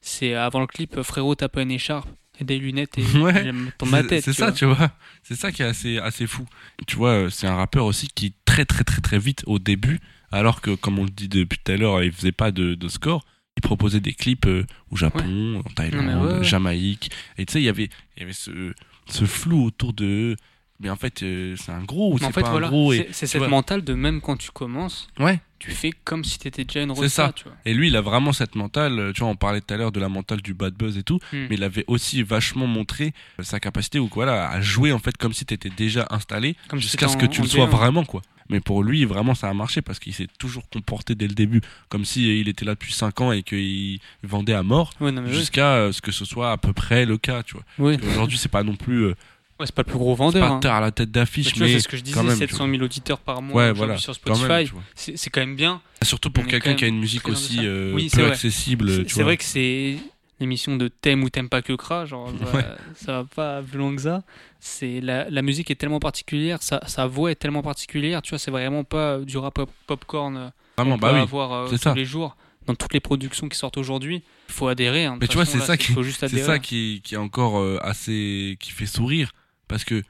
Speaker 2: c'est avant le clip, frérot t'as pas une écharpe et des lunettes et
Speaker 1: Ouais,
Speaker 2: ma
Speaker 1: c'est-
Speaker 2: tête.
Speaker 1: C'est ça, tu vois. C'est ça qui est assez, assez fou. Tu vois, euh, c'est un rappeur aussi qui très très très très vite au début, alors que comme on le dit depuis tout à l'heure, il faisait pas de, de score. Il proposait des clips euh, au Japon, en Thaïlande,
Speaker 2: ouais, ouais.
Speaker 1: Jamaïque. Et tu sais, il y avait, il y avait ce, ce flou autour de. Mais en fait, euh, c'est un gros c'est
Speaker 2: en fait,
Speaker 1: pas
Speaker 2: voilà,
Speaker 1: un gros. et-
Speaker 2: c'est- c'est cette
Speaker 1: vois.
Speaker 2: mentale de même quand tu commences,
Speaker 1: Ouais.
Speaker 2: tu fais comme si t'étais déjà une
Speaker 1: C'est
Speaker 2: rosta,
Speaker 1: ça.
Speaker 2: tu vois.
Speaker 1: Et lui, il a vraiment cette mentale. euh, Tu vois, on parlait tout à l'heure de la mentale du bad buzz et tout,
Speaker 2: Hmm.
Speaker 1: mais il avait aussi vachement montré euh, sa capacité ou voilà à jouer en fait comme si tu étais déjà installé
Speaker 2: si
Speaker 1: jusqu'à ce
Speaker 2: t'étais
Speaker 1: que tu le sois
Speaker 2: D1.
Speaker 1: vraiment quoi. Mais pour lui, vraiment, ça a marché parce qu'il s'est toujours comporté dès le début comme si il était là depuis 5 ans et qu'il vendait à mort
Speaker 2: Ouais, oui.
Speaker 1: jusqu'à ce que ce soit à peu près le cas, tu vois.
Speaker 2: Oui.
Speaker 1: Qu'aujourd'hui, c'est pas non plus.
Speaker 2: Ouais, c'est pas le plus gros
Speaker 1: c'est
Speaker 2: vendeur.
Speaker 1: pas
Speaker 2: hein.
Speaker 1: tard à la tête d'affiche,
Speaker 2: Bah, tu vois,
Speaker 1: mais
Speaker 2: c'est ce que je disais,
Speaker 1: même, tu
Speaker 2: 700
Speaker 1: vois.
Speaker 2: 000 auditeurs par mois
Speaker 1: Ouais, voilà,
Speaker 2: sur Spotify. c'est c'est quand même bien.
Speaker 1: Surtout pour quelqu'un qui a une musique aussi euh,
Speaker 2: Oui,
Speaker 1: peu
Speaker 2: c'est
Speaker 1: accessible,
Speaker 2: C'est- C'est vrai que c'est l'émission de t'aimes ou t'aimes pas que Kra, genre ça,
Speaker 1: Ouais.
Speaker 2: ça va pas plus loin que ça. C'est la, la musique est tellement particulière, sa, sa voix est tellement particulière, tu vois, c'est vraiment pas du rap pop- popcorn euh, qu'on
Speaker 1: bah
Speaker 2: peut
Speaker 1: oui,
Speaker 2: avoir euh,
Speaker 1: c'est
Speaker 2: tous
Speaker 1: ça.
Speaker 2: les jours dans toutes les productions qui sortent aujourd'hui. Il faut adhérer. hein,
Speaker 1: Mais tu vois, c'est
Speaker 2: là,
Speaker 1: ça qui,
Speaker 2: faut juste
Speaker 1: c'est
Speaker 2: adhérer.
Speaker 1: ça qui, qui est encore euh, assez, qui fait sourire, parce que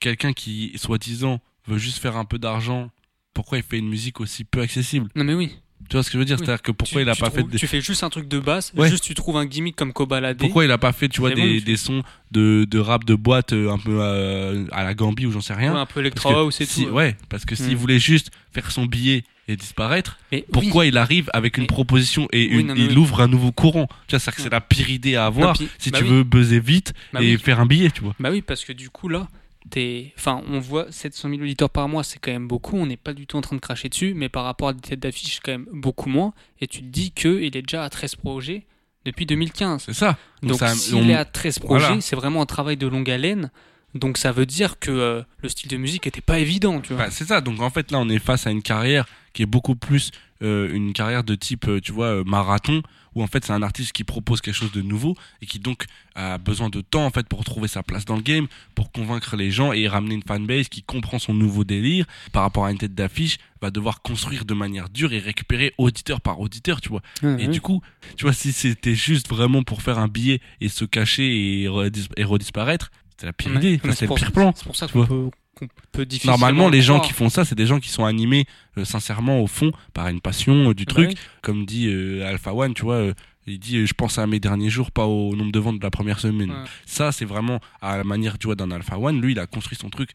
Speaker 1: quelqu'un qui, soi-disant, veut juste faire un peu d'argent, pourquoi il fait une musique aussi peu accessible?
Speaker 2: Non mais oui.
Speaker 1: Tu vois ce que je veux dire?
Speaker 2: Oui.
Speaker 1: C'est-à-dire que pourquoi
Speaker 2: Tu-
Speaker 1: il a pas
Speaker 2: trouves-
Speaker 1: fait des...
Speaker 2: Tu fais juste un truc de basse,
Speaker 1: Ouais.
Speaker 2: juste tu trouves un gimmick comme Kobalade.
Speaker 1: Pourquoi il a pas fait, tu vois,
Speaker 2: C'est
Speaker 1: des,
Speaker 2: bon, tu-
Speaker 1: des sons de, de rap de boîte euh, un peu euh, à la Gambie ou j'en sais rien?
Speaker 2: Ouais, un peu House et
Speaker 1: si-
Speaker 2: tout, ouais.
Speaker 1: Parce que s'il
Speaker 2: Mm.
Speaker 1: voulait juste faire son billet et disparaître,
Speaker 2: Mais
Speaker 1: pourquoi il arrive avec une proposition et
Speaker 2: Oui, non,
Speaker 1: il
Speaker 2: oui.
Speaker 1: ouvre un nouveau courant Tu vois, c'est-à-dire que c'est la pire idée à avoir
Speaker 2: puis-
Speaker 1: si
Speaker 2: bah
Speaker 1: tu veux buzzer vite
Speaker 2: Bah
Speaker 1: et faire un billet, tu vois.
Speaker 2: Bah oui, parce que du coup, là, t'es... Enfin, on voit 700 000 auditeurs par mois, c'est quand même beaucoup. On n'est pas du tout en train de cracher dessus, mais par rapport à des têtes d'affiche, c'est quand même beaucoup moins. Et tu te dis qu'il est déjà à 13 projets depuis 2015.
Speaker 1: C'est ça. Donc
Speaker 2: s'il
Speaker 1: on-
Speaker 2: est à 13 projets,
Speaker 1: Voilà.
Speaker 2: c'est vraiment un travail de longue haleine. Donc ça veut dire que euh, le style de musique était pas évident, tu vois.
Speaker 1: Bah, c'est ça. Donc en fait là, on est face à une carrière qui est beaucoup plus euh, une carrière de type, euh, tu vois, euh, marathon, où en fait c'est un artiste qui propose quelque chose de nouveau et qui donc a besoin de temps en fait pour trouver sa place dans le game, pour convaincre les gens et ramener une fanbase qui comprend son nouveau délire par rapport à une tête d'affiche, va devoir construire de manière dure et récupérer auditeur par auditeur, tu vois. Et du coup, tu vois, si c'était juste vraiment pour faire un billet et se cacher et, redis- et redisparaître, c'est la pire
Speaker 2: Ouais,
Speaker 1: idée, c'est le pire plan.
Speaker 2: c'est pour ça
Speaker 1: tu
Speaker 2: qu'on peut, qu'on peut difficilement
Speaker 1: Normalement, les
Speaker 2: le
Speaker 1: gens qui font ça, c'est des gens qui sont animés euh, sincèrement au fond par une passion euh, du
Speaker 2: Bah
Speaker 1: truc,
Speaker 2: oui.
Speaker 1: comme dit euh, Alpha One, tu vois. il dit, je pense à mes derniers jours, pas au nombre de ventes de la première semaine.
Speaker 2: Ouais.
Speaker 1: Ça, c'est vraiment à la manière, tu vois, d'un Alpha One. Lui, il a construit son truc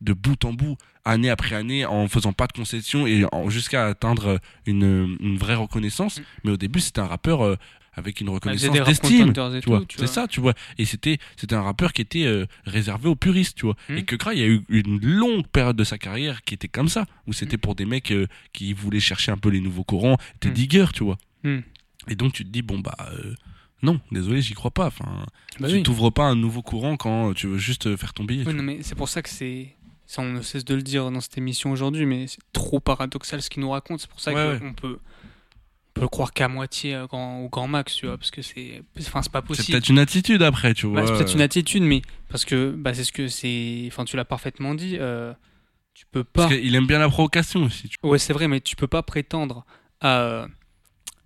Speaker 1: de bout en bout, année après année, en faisant pas de concessions et jusqu'à atteindre une, une vraie reconnaissance. Mais au début, c'était un rappeur avec une reconnaissance
Speaker 2: des rap
Speaker 1: d'estime. Tu vois, c'est ça, tu vois. Et c'était, c'était un rappeur qui était euh, réservé aux puristes, tu vois.
Speaker 2: Mm.
Speaker 1: Et que Kra, il y a eu une longue période de sa carrière qui était comme ça, où c'était pour des mecs euh, qui voulaient chercher un peu les nouveaux courants, des
Speaker 2: Mm.
Speaker 1: diggers, tu vois.
Speaker 2: Mm.
Speaker 1: Et donc tu te dis bon bah euh, non, désolé, j'y crois pas. Enfin,
Speaker 2: Bah
Speaker 1: tu
Speaker 2: oui.
Speaker 1: t'ouvres pas un nouveau courant quand tu veux juste faire ton billet.
Speaker 2: Oui, non, mais c'est pour ça que c'est. Ça, on ne cesse de le dire dans cette émission aujourd'hui, mais c'est trop paradoxal ce qu'il nous raconte. C'est pour ça
Speaker 1: Ouais,
Speaker 2: qu'on
Speaker 1: ouais.
Speaker 2: peut, on peut le croire qu'à moitié euh, grand- au grand max, tu vois, parce que c'est. Enfin, c'est pas
Speaker 1: C'est
Speaker 2: possible.
Speaker 1: peut-être une attitude après, tu
Speaker 2: Bah,
Speaker 1: vois.
Speaker 2: c'est peut-être une attitude, mais parce que bah, c'est ce que c'est. Enfin, tu l'as parfaitement dit. euh, tu peux pas.
Speaker 1: Parce qu'il aime bien la provocation aussi. tu
Speaker 2: Ouais, c'est vrai, mais tu peux pas prétendre à,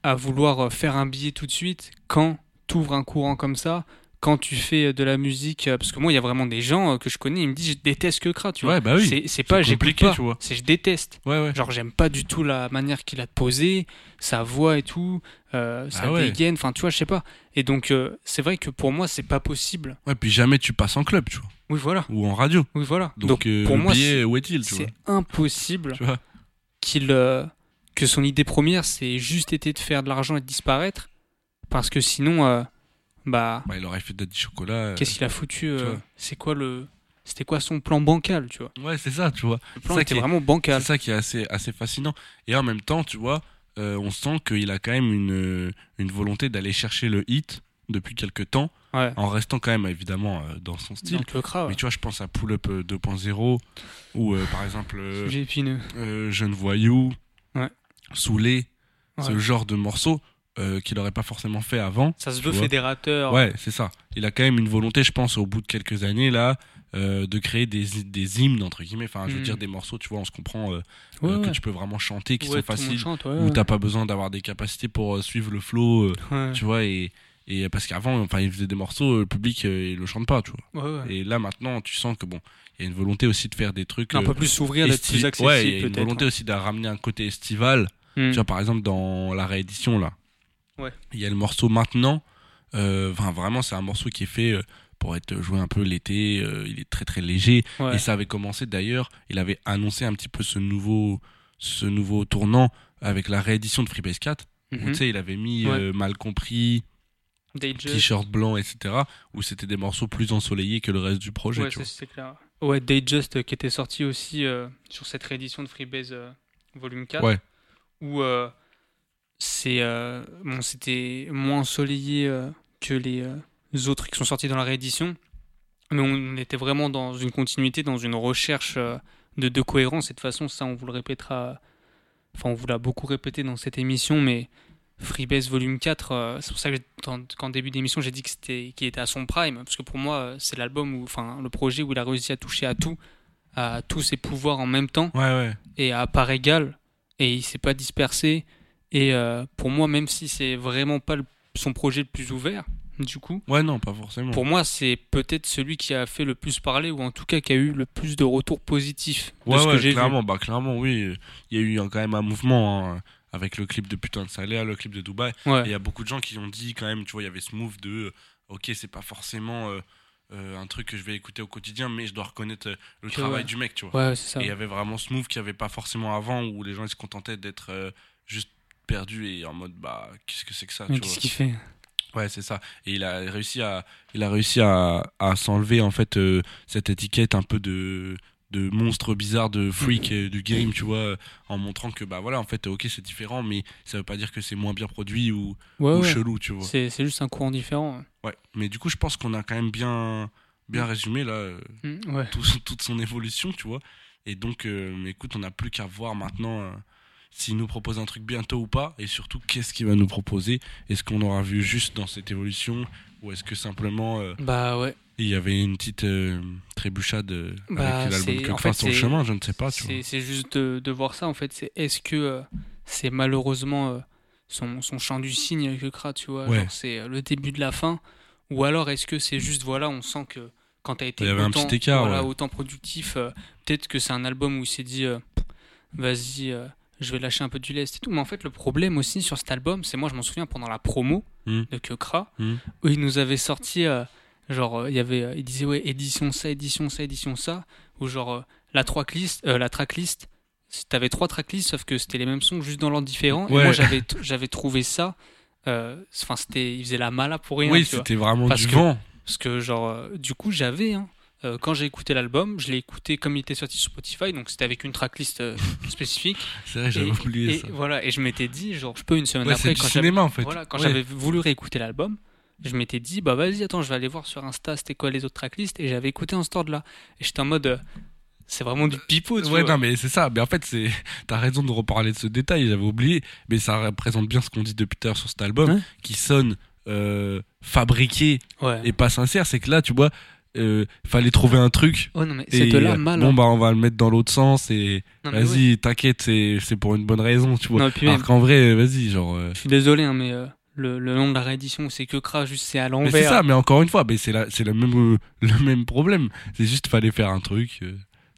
Speaker 2: à vouloir faire un billet tout de suite quand tu ouvres un courant comme ça, quand tu fais de la musique, euh, parce que moi, il y a vraiment des gens euh, que je connais, ils me disent je déteste que Kra, tu vois.
Speaker 1: Ouais, bah oui.
Speaker 2: C'est- pas j'écoute
Speaker 1: compliqué,
Speaker 2: pas,
Speaker 1: tu vois.
Speaker 2: c'est je déteste.
Speaker 1: Ouais, ouais.
Speaker 2: Genre, j'aime pas du tout la manière qu'il a de poser, sa voix et tout, euh, sa
Speaker 1: Ah
Speaker 2: dégaine, enfin, tu vois, je sais pas. Et donc, euh, c'est vrai que pour moi, c'est pas possible.
Speaker 1: Ouais, puis jamais tu passes en club, tu vois.
Speaker 2: Oui, voilà.
Speaker 1: Ou en radio.
Speaker 2: Oui, voilà.
Speaker 1: Donc,
Speaker 2: Donc,
Speaker 1: euh,
Speaker 2: pour moi, c'est- impossible qu'il euh, que son idée première c'est juste été de faire de l'argent et de disparaître parce que sinon euh, bah,
Speaker 1: Bah, il aurait fait Daddy Chocolat. euh,
Speaker 2: qu'est-ce qu'il a foutu euh, c'est quoi le c'était quoi son plan bancal tu vois
Speaker 1: Ouais, c'est ça, tu vois.
Speaker 2: le plan
Speaker 1: C'est ça
Speaker 2: était
Speaker 1: qui est-
Speaker 2: vraiment bancal
Speaker 1: C'est ça qui est assez, assez fascinant. Et en même temps, tu vois, euh, on sent qu'il a quand même une, une volonté d'aller chercher le hit depuis quelques temps,
Speaker 2: Ouais.
Speaker 1: en restant quand même évidemment euh, dans son style.
Speaker 2: Le Kra, ouais.
Speaker 1: Mais tu vois, je pense à Pull Up euh, 2.0, ou euh, par exemple euh, euh, Jeune Voyou,
Speaker 2: Ouais.
Speaker 1: Soulé, ce genre de morceaux euh, qu'il n'aurait pas forcément fait avant.
Speaker 2: Ça se veut
Speaker 1: vois.
Speaker 2: fédérateur.
Speaker 1: Ouais, c'est ça. Il a quand même une volonté, je pense, au bout de quelques années, là, euh, de créer des, des hymnes, entre guillemets. Enfin, je veux
Speaker 2: Mhm.
Speaker 1: dire, des morceaux, tu vois, on se comprend, euh,
Speaker 2: Ouais,
Speaker 1: euh, que tu peux vraiment chanter, qui
Speaker 2: Ouais,
Speaker 1: sont faciles,
Speaker 2: chante, ouais,
Speaker 1: où t'as pas besoin d'avoir des capacités pour euh, suivre le flow, euh,
Speaker 2: Ouais.
Speaker 1: tu vois, et, et parce qu'avant, enfin, il faisait des morceaux, le public, euh, il le chante pas, tu vois.
Speaker 2: Ouais, ouais.
Speaker 1: Et là, maintenant, tu sens que bon, il y a une volonté aussi de faire des trucs.
Speaker 2: Un peu plus s'ouvrir, d'être plus accessible,
Speaker 1: Ouais, il y a une
Speaker 2: peut-être,
Speaker 1: volonté
Speaker 2: ouais.
Speaker 1: aussi de ramener un côté estival.
Speaker 2: Hmm.
Speaker 1: Tu vois, par exemple, dans la réédition, là,
Speaker 2: Ouais.
Speaker 1: il y a le morceau maintenant. Euh, Enfin, vraiment, c'est un morceau qui est fait euh, pour être joué un peu l'été. euh, il est très très léger.
Speaker 2: Ouais.
Speaker 1: Et ça avait commencé d'ailleurs. Il avait annoncé un petit peu ce nouveau, ce nouveau tournant avec la réédition de Freebase 4. où,
Speaker 2: Mhm.
Speaker 1: tu sais, il avait mis
Speaker 2: Ouais.
Speaker 1: mal compris, t-shirt blanc, etc. Où c'était des morceaux plus ensoleillés que le reste du projet.
Speaker 2: Ouais, c'est clair. Ouais, Dayjust euh, qui était sorti aussi euh, sur cette réédition de Freebase euh, Volume 4.
Speaker 1: Ouais.
Speaker 2: Où c'est euh, bon, c'était moins ensoleillé euh, que les euh, autres qui sont sortis dans la réédition. Mais on était vraiment dans une continuité, dans une recherche de, de cohérence. Et de toute façon, ça, on vous le répétera. Enfin, on vous l'a beaucoup répété dans cette émission, mais Freebase Volume 4, euh, c'est pour ça que qu'en début d'émission, j'ai dit que c'était qu'il était à son prime, parce que pour moi, c'est l'album où, enfin, le projet où il a réussi à toucher à tout, à tous ses pouvoirs en même temps,
Speaker 1: Ouais, ouais.
Speaker 2: et à part égale, et il s'est pas dispersé. Et euh, pour moi, même si c'est vraiment pas le- son projet le plus ouvert, du coup,
Speaker 1: Ouais, non, pas forcément.
Speaker 2: pour moi, c'est peut-être celui qui a fait le plus parler, ou en tout cas qui a eu le plus de retours positifs de
Speaker 1: Ouais,
Speaker 2: ce
Speaker 1: ouais,
Speaker 2: que j'ai vu.
Speaker 1: clairement, bah, clairement, oui. Il y a eu quand même un mouvement hein, avec le clip de Putain de Salaire, le clip de Dubaï.
Speaker 2: Ouais.
Speaker 1: Il y a beaucoup de gens qui ont dit quand même, tu vois, il y avait ce move de euh, ok, c'est pas forcément euh, euh, un truc que je vais écouter au quotidien, mais je dois reconnaître le
Speaker 2: Que
Speaker 1: travail
Speaker 2: ouais.
Speaker 1: du mec, tu vois.
Speaker 2: Ouais, c'est ça.
Speaker 1: Et il y avait vraiment ce move qu'il n'y avait pas forcément avant où les gens ils se contentaient d'être euh, juste perdus et en mode bah qu'est-ce que c'est que ça
Speaker 2: qu'est-ce qu'il fait
Speaker 1: Ouais, c'est ça. Et il a réussi à, il a réussi à, à s'enlever en fait euh, cette étiquette un peu de de monstre bizarre de freak euh, du game, tu vois, euh, en montrant que bah voilà, en fait, ok, c'est différent, mais ça veut pas dire que c'est moins bien produit ou,
Speaker 2: Ouais,
Speaker 1: ou
Speaker 2: ouais.
Speaker 1: chelou, tu vois.
Speaker 2: C'est c'est juste un courant différent.
Speaker 1: Ouais. Mais du coup, je pense qu'on a quand même bien bien résumé là
Speaker 2: Mm, ouais.
Speaker 1: tout son- toute son évolution, tu vois. Et donc, écoute, on n'a plus qu'à voir maintenant s'il nous propose un truc bientôt ou pas, et surtout qu'est-ce qu'il va nous proposer? Est-ce qu'on aura vu juste dans cette évolution, ou est-ce que simplement euh,
Speaker 2: Bah ouais.
Speaker 1: il y avait une petite euh, trébuchade euh,
Speaker 2: Bah,
Speaker 1: avec l'album que
Speaker 2: en fait,
Speaker 1: sur le chemin, je ne sais pas,
Speaker 2: c'est- juste de, de voir ça en fait. C'est est-ce que euh, c'est malheureusement son, son chant du cygne que Kra, tu vois,
Speaker 1: Ouais.
Speaker 2: c'est le début de la fin, ou alors est-ce que c'est juste voilà, on sent que quand t'as été
Speaker 1: Il y avait un
Speaker 2: autant,
Speaker 1: petit écart,
Speaker 2: voilà,
Speaker 1: ouais.
Speaker 2: autant productif, peut-être que c'est un album où il s'est dit vas-y. Je vais lâcher un peu du lest et tout. Mais en fait, le problème aussi sur cet album, c'est moi, je m'en souviens pendant la promo
Speaker 1: Mm.
Speaker 2: de Kekra,
Speaker 1: Mm.
Speaker 2: où il nous avait sorti, euh, genre, euh, il y avait, euh, ouais, édition ça, édition ça, édition ça, ou genre, euh, la, tracklist, euh, la tracklist, t'avais trois tracklists, sauf que c'était les mêmes sons, juste dans l'ordre différent. Et moi, j'avais, j'avais trouvé ça, enfin, c'était, il faisait la mala pour rien.
Speaker 1: Oui, c'était vraiment
Speaker 2: Parce
Speaker 1: du
Speaker 2: que-
Speaker 1: vent.
Speaker 2: Parce que, genre, du coup, j'avais, hein, euh, quand j'ai écouté l'album, je l'ai écouté comme il était sorti sur Spotify, donc c'était avec une tracklist euh, spécifique.
Speaker 1: C'est vrai, j'avais oublié
Speaker 2: et
Speaker 1: ça.
Speaker 2: Voilà, et je m'étais dit, genre, je peux une semaine
Speaker 1: Ouais,
Speaker 2: après,
Speaker 1: c'est du
Speaker 2: quand j'avais-
Speaker 1: cinéma, en fait.
Speaker 2: Voilà, quand
Speaker 1: Ouais.
Speaker 2: j'avais voulu réécouter l'album, je m'étais dit, bah vas-y, attends, je vais aller voir sur Insta c'était quoi les autres tracklists, et j'avais écouté en ce ordre là. Et j'étais en mode, euh, c'est vraiment du pipeau, tu
Speaker 1: Ouais,
Speaker 2: vois.
Speaker 1: non, mais c'est ça. Mais en fait, c'est, t'as raison de reparler de ce détail. J'avais oublié, mais ça représente bien ce qu'on dit depuis tout à l'heure sur cet album, qui sonne euh, fabriqué
Speaker 2: Ouais.
Speaker 1: et pas sincère. C'est que là, tu vois, euh, fallait trouver un truc.
Speaker 2: Oh non, mais
Speaker 1: et,
Speaker 2: cette là,
Speaker 1: Bon
Speaker 2: hein.
Speaker 1: bah, on va le mettre dans l'autre sens et
Speaker 2: Non,
Speaker 1: vas-y, t'inquiète, c'est, pour une bonne raison, tu vois.
Speaker 2: Non,
Speaker 1: Alors qu'en vrai, vas-y, genre. euh,
Speaker 2: Je suis désolé, hein, mais euh, le, le nom de la réédition, c'est que Kra, juste c'est à l'envers.
Speaker 1: c'est ça, mais encore une fois, c'est le même, euh, le même problème. C'est juste fallait faire un truc.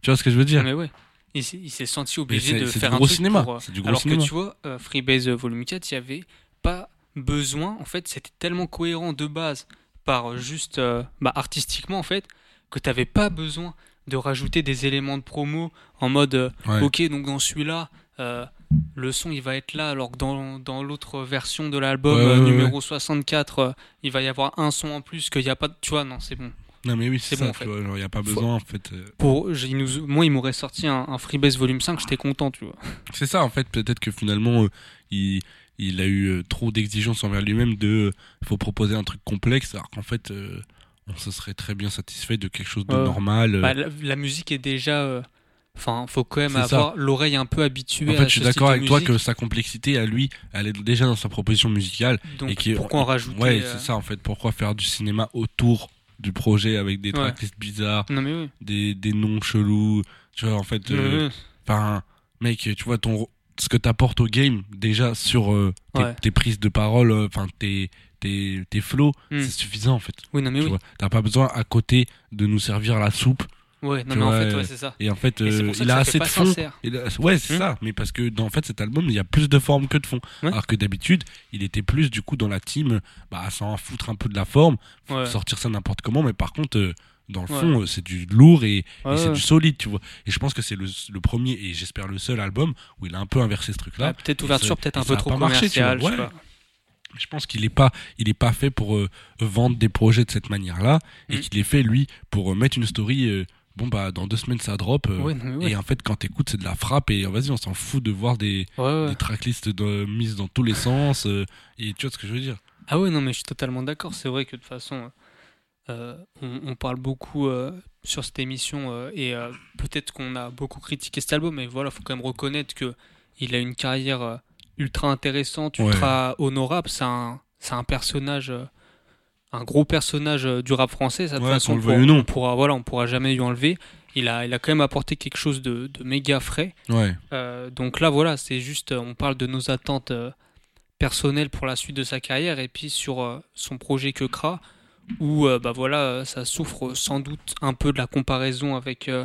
Speaker 1: Tu vois ce que je veux dire?
Speaker 2: Mais ouais. Il s'est il s'est senti obligé de
Speaker 1: du
Speaker 2: faire
Speaker 1: gros
Speaker 2: un truc
Speaker 1: cinéma.
Speaker 2: pour,
Speaker 1: C'est du gros
Speaker 2: alors
Speaker 1: cinéma.
Speaker 2: que tu vois, Freebase Volume 4, il y avait pas besoin. En fait, c'était tellement cohérent de base par euh, juste euh, bah, artistiquement en fait que t'avais pas besoin de rajouter des éléments de promo en mode euh,
Speaker 1: Ouais.
Speaker 2: ok donc dans celui-là euh, le son il va être là alors que dans, dans l'autre version de l'album
Speaker 1: Ouais, ouais,
Speaker 2: numéro 64 euh, il va y avoir un son en plus qu'il n'y a pas de- tu vois non c'est bon
Speaker 1: Non, mais oui, c'est
Speaker 2: bon en fait
Speaker 1: il y a pas
Speaker 2: Faut-
Speaker 1: besoin, en fait.
Speaker 2: pour il nous- moi il m'aurait sorti un, un Freebase volume 5 j'étais content tu vois
Speaker 1: C'est ça, en fait. Peut-être que finalement, il, il a eu euh, trop d'exigences envers lui-même de. Il faut proposer un truc complexe, alors qu'en fait, euh, on se serait très bien satisfait de quelque chose de normal. euh.
Speaker 2: Bah, la, la musique est déjà. euh, Enfin, faut quand même avoir l'oreille un peu habituée
Speaker 1: En
Speaker 2: à
Speaker 1: fait, je suis d'accord avec toi que sa complexité à lui, elle est déjà dans sa proposition musicale.
Speaker 2: Donc,
Speaker 1: et qui,
Speaker 2: pourquoi en rajouter,
Speaker 1: Ouais,
Speaker 2: euh,
Speaker 1: c'est ça en fait. Pourquoi faire du cinéma autour du projet avec des
Speaker 2: Ouais.
Speaker 1: tracklists bizarres,
Speaker 2: Non, mais oui.
Speaker 1: des, des noms chelous. Tu vois, en fait, euh, enfin, mec, tu vois ton ce que t'apportes au game déjà sur euh, tes,
Speaker 2: Ouais.
Speaker 1: tes prises de parole, euh, enfin tes tes tes flows,
Speaker 2: Hmm.
Speaker 1: c'est suffisant en fait.
Speaker 2: Oui, non, mais
Speaker 1: Tu
Speaker 2: oui.
Speaker 1: T'as pas besoin à côté de nous servir la soupe.
Speaker 2: Ouais, non, mais en fait,
Speaker 1: euh,
Speaker 2: ouais, c'est ça.
Speaker 1: Et en fait,
Speaker 2: Et
Speaker 1: euh, il a assez de fond.
Speaker 2: sincère.
Speaker 1: Il a- Ouais, c'est
Speaker 2: Hmm.
Speaker 1: ça. Mais parce que dans en fait cet album, il y a plus de forme que de fond.
Speaker 2: Ouais.
Speaker 1: Alors que d'habitude, il était plus du coup dans la team, bah sans foutre un peu de la forme,
Speaker 2: Ouais.
Speaker 1: sortir ça n'importe comment. Mais par contre, euh, dans le
Speaker 2: Ouais.
Speaker 1: fond, euh, c'est du lourd et, c'est
Speaker 2: ouais.
Speaker 1: du solide, tu vois. Et je pense que c'est le, le premier et j'espère le seul album où il a un peu inversé ce truc-là.
Speaker 2: Peut-être ouverture, peut-être un peu
Speaker 1: a
Speaker 2: trop
Speaker 1: pas marché, tu vois.
Speaker 2: je
Speaker 1: pense qu'il est pas, il est pas fait pour euh, vendre des projets de cette manière-là et
Speaker 2: Mm.
Speaker 1: qu'il est fait lui pour euh, mettre une story. euh, bon bah dans deux semaines ça drop euh,
Speaker 2: Ouais, ouais.
Speaker 1: et en fait quand t'écoutes c'est de la frappe et vas-y on s'en fout de voir des,
Speaker 2: Ouais, ouais.
Speaker 1: des tracklists de, mises dans tous les sens euh, et tu vois ce que je veux dire.
Speaker 2: Ah ouais, non, mais je suis totalement d'accord. C'est vrai que de toute façon, euh, on, on parle beaucoup euh, sur cette émission euh, et peut-être qu'on a beaucoup critiqué cet album, mais voilà, faut quand même reconnaître que il a une carrière ultra intéressante,
Speaker 1: Ouais.
Speaker 2: ultra honorable. C'est un, c'est un personnage, un gros personnage du rap français. Ça, de toute
Speaker 1: Ouais,
Speaker 2: façon,
Speaker 1: qu'on le
Speaker 2: on pourra-
Speaker 1: non.
Speaker 2: on voilà, on pourra jamais lui enlever. Il a, il a quand même apporté quelque chose de, de méga frais.
Speaker 1: Ouais.
Speaker 2: Donc là, voilà, c'est juste, on parle de nos attentes personnelles pour la suite de sa carrière et puis sur son projet que Kra, où euh, bah voilà, ça souffre sans doute un peu de la comparaison avec, euh,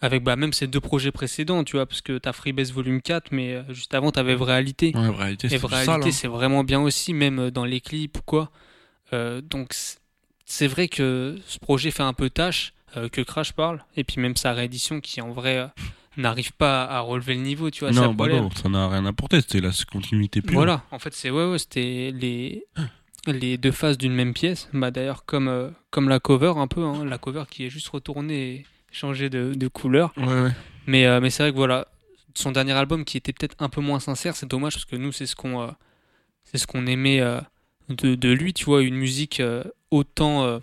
Speaker 2: avec bah, même ses deux projets précédents, tu vois, parce que t'as Freebase Volume 4, mais euh, juste avant, t'avais Vraie Réalité.
Speaker 1: Ouais, c'est
Speaker 2: Vraie
Speaker 1: du sale,
Speaker 2: Réalité,
Speaker 1: hein.
Speaker 2: c'est vraiment bien aussi, même dans les clips ou quoi. Euh, donc c'est- vrai que ce projet fait un peu tâche, euh, que Crash parle, et puis même sa réédition qui en vrai n'arrive pas à relever le niveau, tu vois.
Speaker 1: non, bah non, ça n'a rien apporté, c'était la continuité pure.
Speaker 2: Voilà, en fait, c'est ouais, ouais, c'était les les deux faces d'une même pièce. Bah d'ailleurs comme euh, comme la cover un peu, hein, la cover qui est juste retournée et changée de, de couleur.
Speaker 1: Ouais, ouais.
Speaker 2: Mais euh, mais c'est vrai que voilà, son dernier album qui était peut-être un peu moins sincère, c'est dommage parce que nous c'est ce qu'on euh, c'est ce qu'on aimait de, de lui, tu vois, une musique autant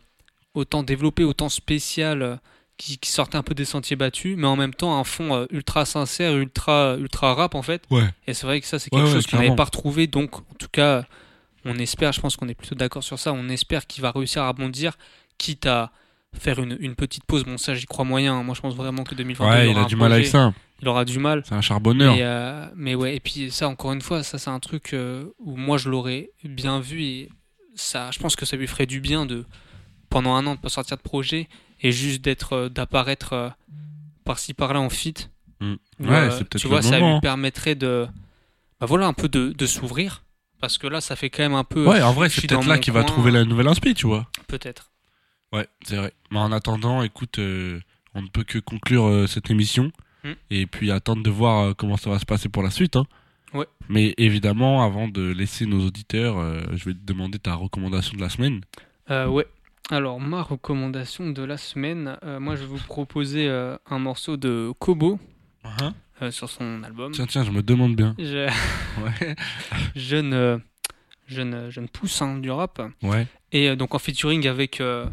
Speaker 2: autant développée, autant spéciale. qui, qui sortait un peu des sentiers battus, mais en même temps un fond ultra sincère, ultra ultra rap en fait.
Speaker 1: Ouais.
Speaker 2: Et c'est vrai que ça c'est quelque
Speaker 1: ouais,
Speaker 2: chose qu'on n'avait pas retrouvé, donc en tout cas on espère, je pense qu'on est plutôt d'accord sur ça, on espère qu'il va réussir à rebondir, quitte à faire une, une petite pause. Bon ça j'y crois moyen, hein. moi je pense vraiment que 2022
Speaker 1: Ouais,
Speaker 2: il,
Speaker 1: il
Speaker 2: aura
Speaker 1: a du mal avec ça.
Speaker 2: Il aura du mal.
Speaker 1: C'est un charbonneur.
Speaker 2: Mais, euh, mais ouais, et puis ça encore une fois, ça c'est un truc euh, où moi je l'aurais bien vu et ça, je pense que ça lui ferait du bien de pendant un an de pas sortir de projet et juste d'être euh, d'apparaître par-ci par-là en fit.
Speaker 1: Mm.
Speaker 2: Où,
Speaker 1: Ouais, c'est peut-être
Speaker 2: tu
Speaker 1: le
Speaker 2: vois, ça
Speaker 1: moment,
Speaker 2: lui
Speaker 1: hein.
Speaker 2: permettrait de bah voilà un peu de, de s'ouvrir parce que là ça fait quand même un peu
Speaker 1: Ouais, en vrai, c'est peut-être là qu'il va trouver la nouvelle inspi, tu vois.
Speaker 2: peut-être.
Speaker 1: Ouais, c'est vrai. Mais en attendant, écoute, euh, on ne peut que conclure euh, cette émission
Speaker 2: Mm.
Speaker 1: et puis attendre de voir euh, comment ça va se passer pour la suite. hein.
Speaker 2: Ouais.
Speaker 1: Mais évidemment, avant de laisser nos auditeurs, je vais te demander ta recommandation de la semaine.
Speaker 2: Ouais. Alors, ma recommandation de la semaine, moi je vais vous proposer un morceau de Kobo
Speaker 1: Uh-huh.
Speaker 2: Euh, sur son album.
Speaker 1: Tiens, tiens, je me demande bien.
Speaker 2: Je-
Speaker 1: Ouais.
Speaker 2: jeune, jeune, jeune pousse hein, du rap.
Speaker 1: Ouais.
Speaker 2: Et euh, donc en featuring avec, euh,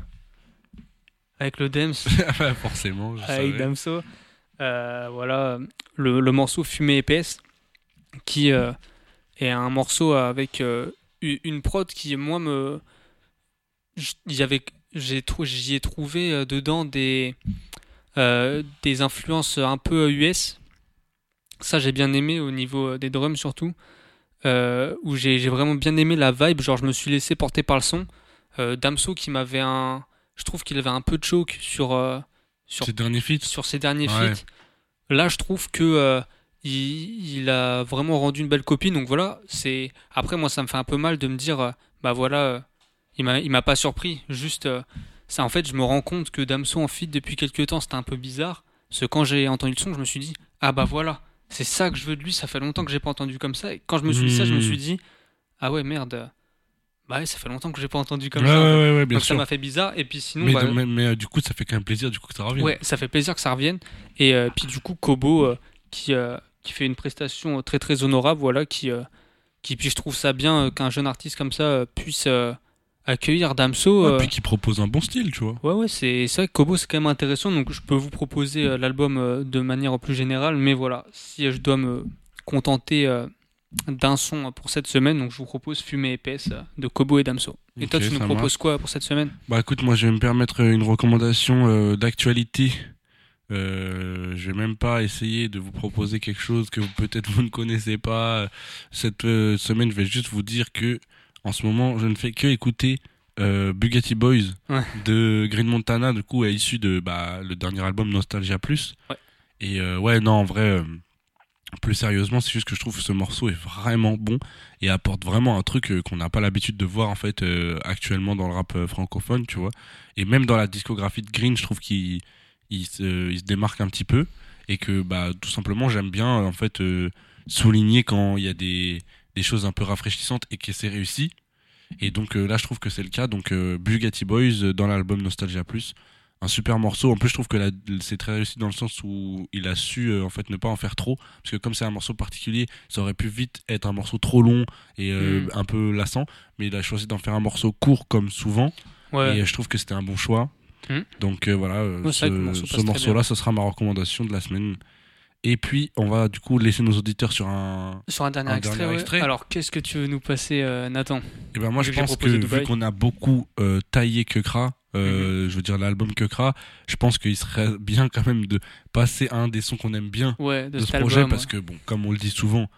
Speaker 2: avec le Dems.
Speaker 1: Forcément, je
Speaker 2: avec
Speaker 1: savais.
Speaker 2: Damso. Voilà, le, le morceau Fumée épaisse, qui est un morceau avec une prod qui, moi, me. j- il y avait- j'ai trou- J'y ai trouvé dedans des, euh, des influences un peu US. Ça, j'ai bien aimé au niveau euh, des drums surtout. euh, où j'ai vraiment bien aimé la vibe. Genre, je me suis laissé porter par le son. Euh, Damso qui m'avait un. Je trouve qu'il avait un peu de choke sur. euh, sur
Speaker 1: Ses derniers feats
Speaker 2: Sur ses derniers
Speaker 1: Ouais.
Speaker 2: feats. Là, je trouve que. il, il a vraiment rendu une belle copie. Donc voilà, c'est. Après, moi, ça me fait un peu mal de me dire, bah voilà, il m'a, il m'a pas surpris. Juste, ça, en fait, je me rends compte que Damso en feat depuis quelques temps, c'était un peu bizarre. Parce que quand j'ai entendu le son, je me suis dit, ah bah voilà, c'est ça que je veux de lui. Ça fait longtemps que j'ai pas entendu comme ça. Et quand je me suis dit ça, je me
Speaker 1: Hmm.
Speaker 2: suis dit, ah ouais, merde. Bah ouais, ça fait longtemps que j'ai pas entendu comme
Speaker 1: Ouais,
Speaker 2: ça.
Speaker 1: ouais, ouais, bien
Speaker 2: Donc ça m'a fait bizarre. Et puis sinon,
Speaker 1: mais,
Speaker 2: bah,
Speaker 1: mais, mais, euh, du coup, ça fait quand même plaisir du coup que ça revienne.
Speaker 2: Ouais, ça fait plaisir que ça revienne. Et euh, puis du coup, Kobo euh, qui, qui fait une prestation très très honorable, voilà, qui, qui puis je trouve ça bien qu'un jeune artiste comme ça puisse accueillir Damso.
Speaker 1: Ouais,
Speaker 2: euh,
Speaker 1: puis qui propose un bon style, tu vois.
Speaker 2: Ouais, ouais, c'est vrai que Kobo c'est quand même intéressant, donc je peux vous proposer euh, l'album euh, de manière plus générale, mais voilà, si je dois me contenter d'un son pour cette semaine, donc je vous propose Fumée épaisse de Kobo et Damso. Et toi, tu nous proposes quoi pour cette semaine?
Speaker 1: Bah écoute, moi je vais me permettre une recommandation d'actualité. Euh, je vais même pas essayer de vous proposer quelque chose que peut-être vous ne connaissez pas. Cette euh, semaine, je vais juste vous dire que en ce moment, je ne fais que écouter euh, Bugatti Boys
Speaker 2: Ouais.
Speaker 1: de Green Montana, du coup, est issu de bah, le dernier album Nostalgia Plus.
Speaker 2: Ouais.
Speaker 1: Et euh, ouais, non, en vrai, euh, plus sérieusement, c'est juste que je trouve que ce morceau est vraiment bon et apporte vraiment un truc qu'on n'a pas l'habitude de voir en fait actuellement dans le rap francophone, tu vois. Et même dans la discographie de Green, je trouve qu'il il se, il se démarque un petit peu et que bah tout simplement j'aime bien en fait souligner quand il y a des, des choses un peu rafraîchissantes et que c'est réussi. Et donc euh, là, je trouve que c'est le cas. Donc euh, Bugatti Boys euh, dans l'album Nostalgia Plus, un super morceau. En plus, je trouve que c'est très réussi dans le sens où il a su en fait ne pas en faire trop, parce que comme c'est un morceau particulier, ça aurait pu vite être un morceau trop long et euh,
Speaker 2: Mm.
Speaker 1: un peu lassant. Mais il a choisi d'en faire un morceau court comme souvent.
Speaker 2: Ouais.
Speaker 1: Et je trouve que c'était un bon choix.
Speaker 2: Mm.
Speaker 1: Donc voilà,
Speaker 2: Ouais,
Speaker 1: ce,
Speaker 2: morceau
Speaker 1: ce morceau-là, ce sera ma recommandation de la semaine. Et puis, on va du coup laisser nos auditeurs sur un,
Speaker 2: Sur un dernier, extrait, ouais. Alors, qu'est-ce que tu veux nous passer, euh, Nathan
Speaker 1: Et ben moi,
Speaker 2: Vu
Speaker 1: je pense que vu qu'on a beaucoup euh, taillé Kekra, euh, je veux dire l'album Kekra, je pense qu'il serait bien quand même de passer un des sons qu'on aime bien
Speaker 2: Ouais, de
Speaker 1: ce projet,
Speaker 2: album,
Speaker 1: parce que bon, comme on le dit souvent,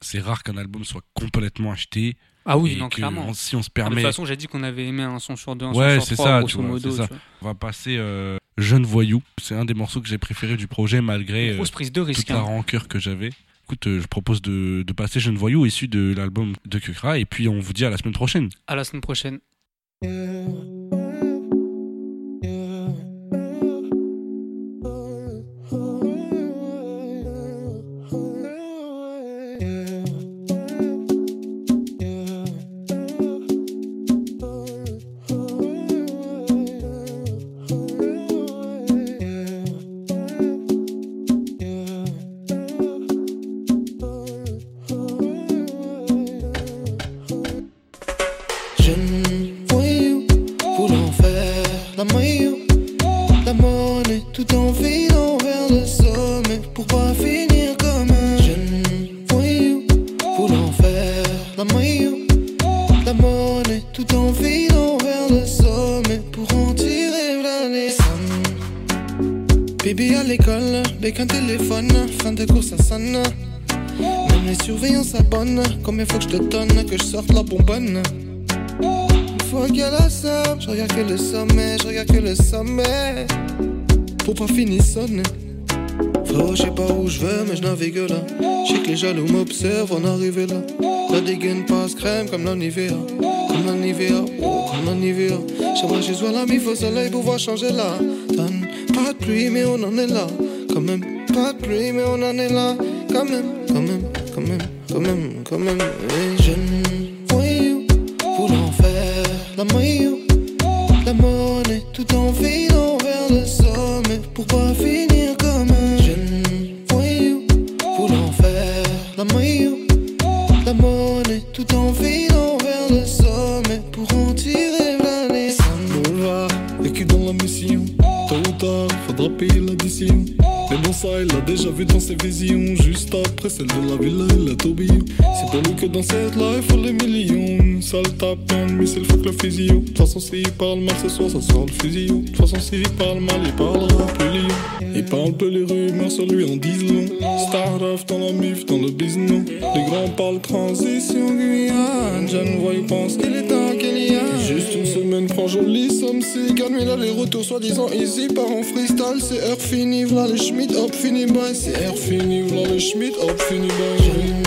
Speaker 1: c'est rare qu'un album soit complètement acheté.
Speaker 2: Ah oui, non, clairement.
Speaker 1: on- si on se
Speaker 2: Ah, De
Speaker 1: permet,
Speaker 2: toute façon, j'ai dit qu'on avait aimé un son sur deux, un
Speaker 1: ouais,
Speaker 2: son sur trois,
Speaker 1: ça,
Speaker 2: grosso
Speaker 1: vois,
Speaker 2: modo.
Speaker 1: ça. On va passer Jeune Voyou. C'est un des morceaux que j'ai préféré du projet malgré euh,
Speaker 2: prise de risque,
Speaker 1: toute la
Speaker 2: hein.
Speaker 1: rancœur que j'avais. Écoute, euh, je propose de, de passer Jeune Voyou issu de l'album de Kekra et puis on vous dit à la semaine prochaine.
Speaker 2: À la semaine prochaine.
Speaker 12: Sonner. Frérot, je sais pas où je vais, mais je navigue là. Je que les jaloux m'observent en arriver là. La dégaine passe crème comme la Nivea. Comme la Nivea, comme la Nivea. J'aimerais juste voir la mif au soleil pour voir changer donne. Pas de pluie, mais on en est là. Quand même, pas de pluie, mais on en est là. Quand même, quand même, quand même, quand même, quand même. Et jeune voyou, voulant faire la maillot, la monnaie, tout en filant
Speaker 13: visions, juste après celle de la villa et la tourbillon. C'est pour lui que dans cette life, faut les millions. Sale tapin, mais c'est le fuck le physio. De toute façon, s'il parle mal ce soir, ça sort le fusil. De toute façon, s'il parle mal, il parlera plus lion. Il parle peu les rumeurs sur lui en disent long. Dans la mif, dans le business. Les grands parlent transition Guyane. Jeune voix, il pense qu'il est Semaine, prend jolie somme, c'est gagne, mais retours soi-disant easy. Part en freestyle, c'est heure fini, v'là les Schmidt, hop, fini, bye. C'est heure fini, v'là les Schmidt, hop, fini, bye.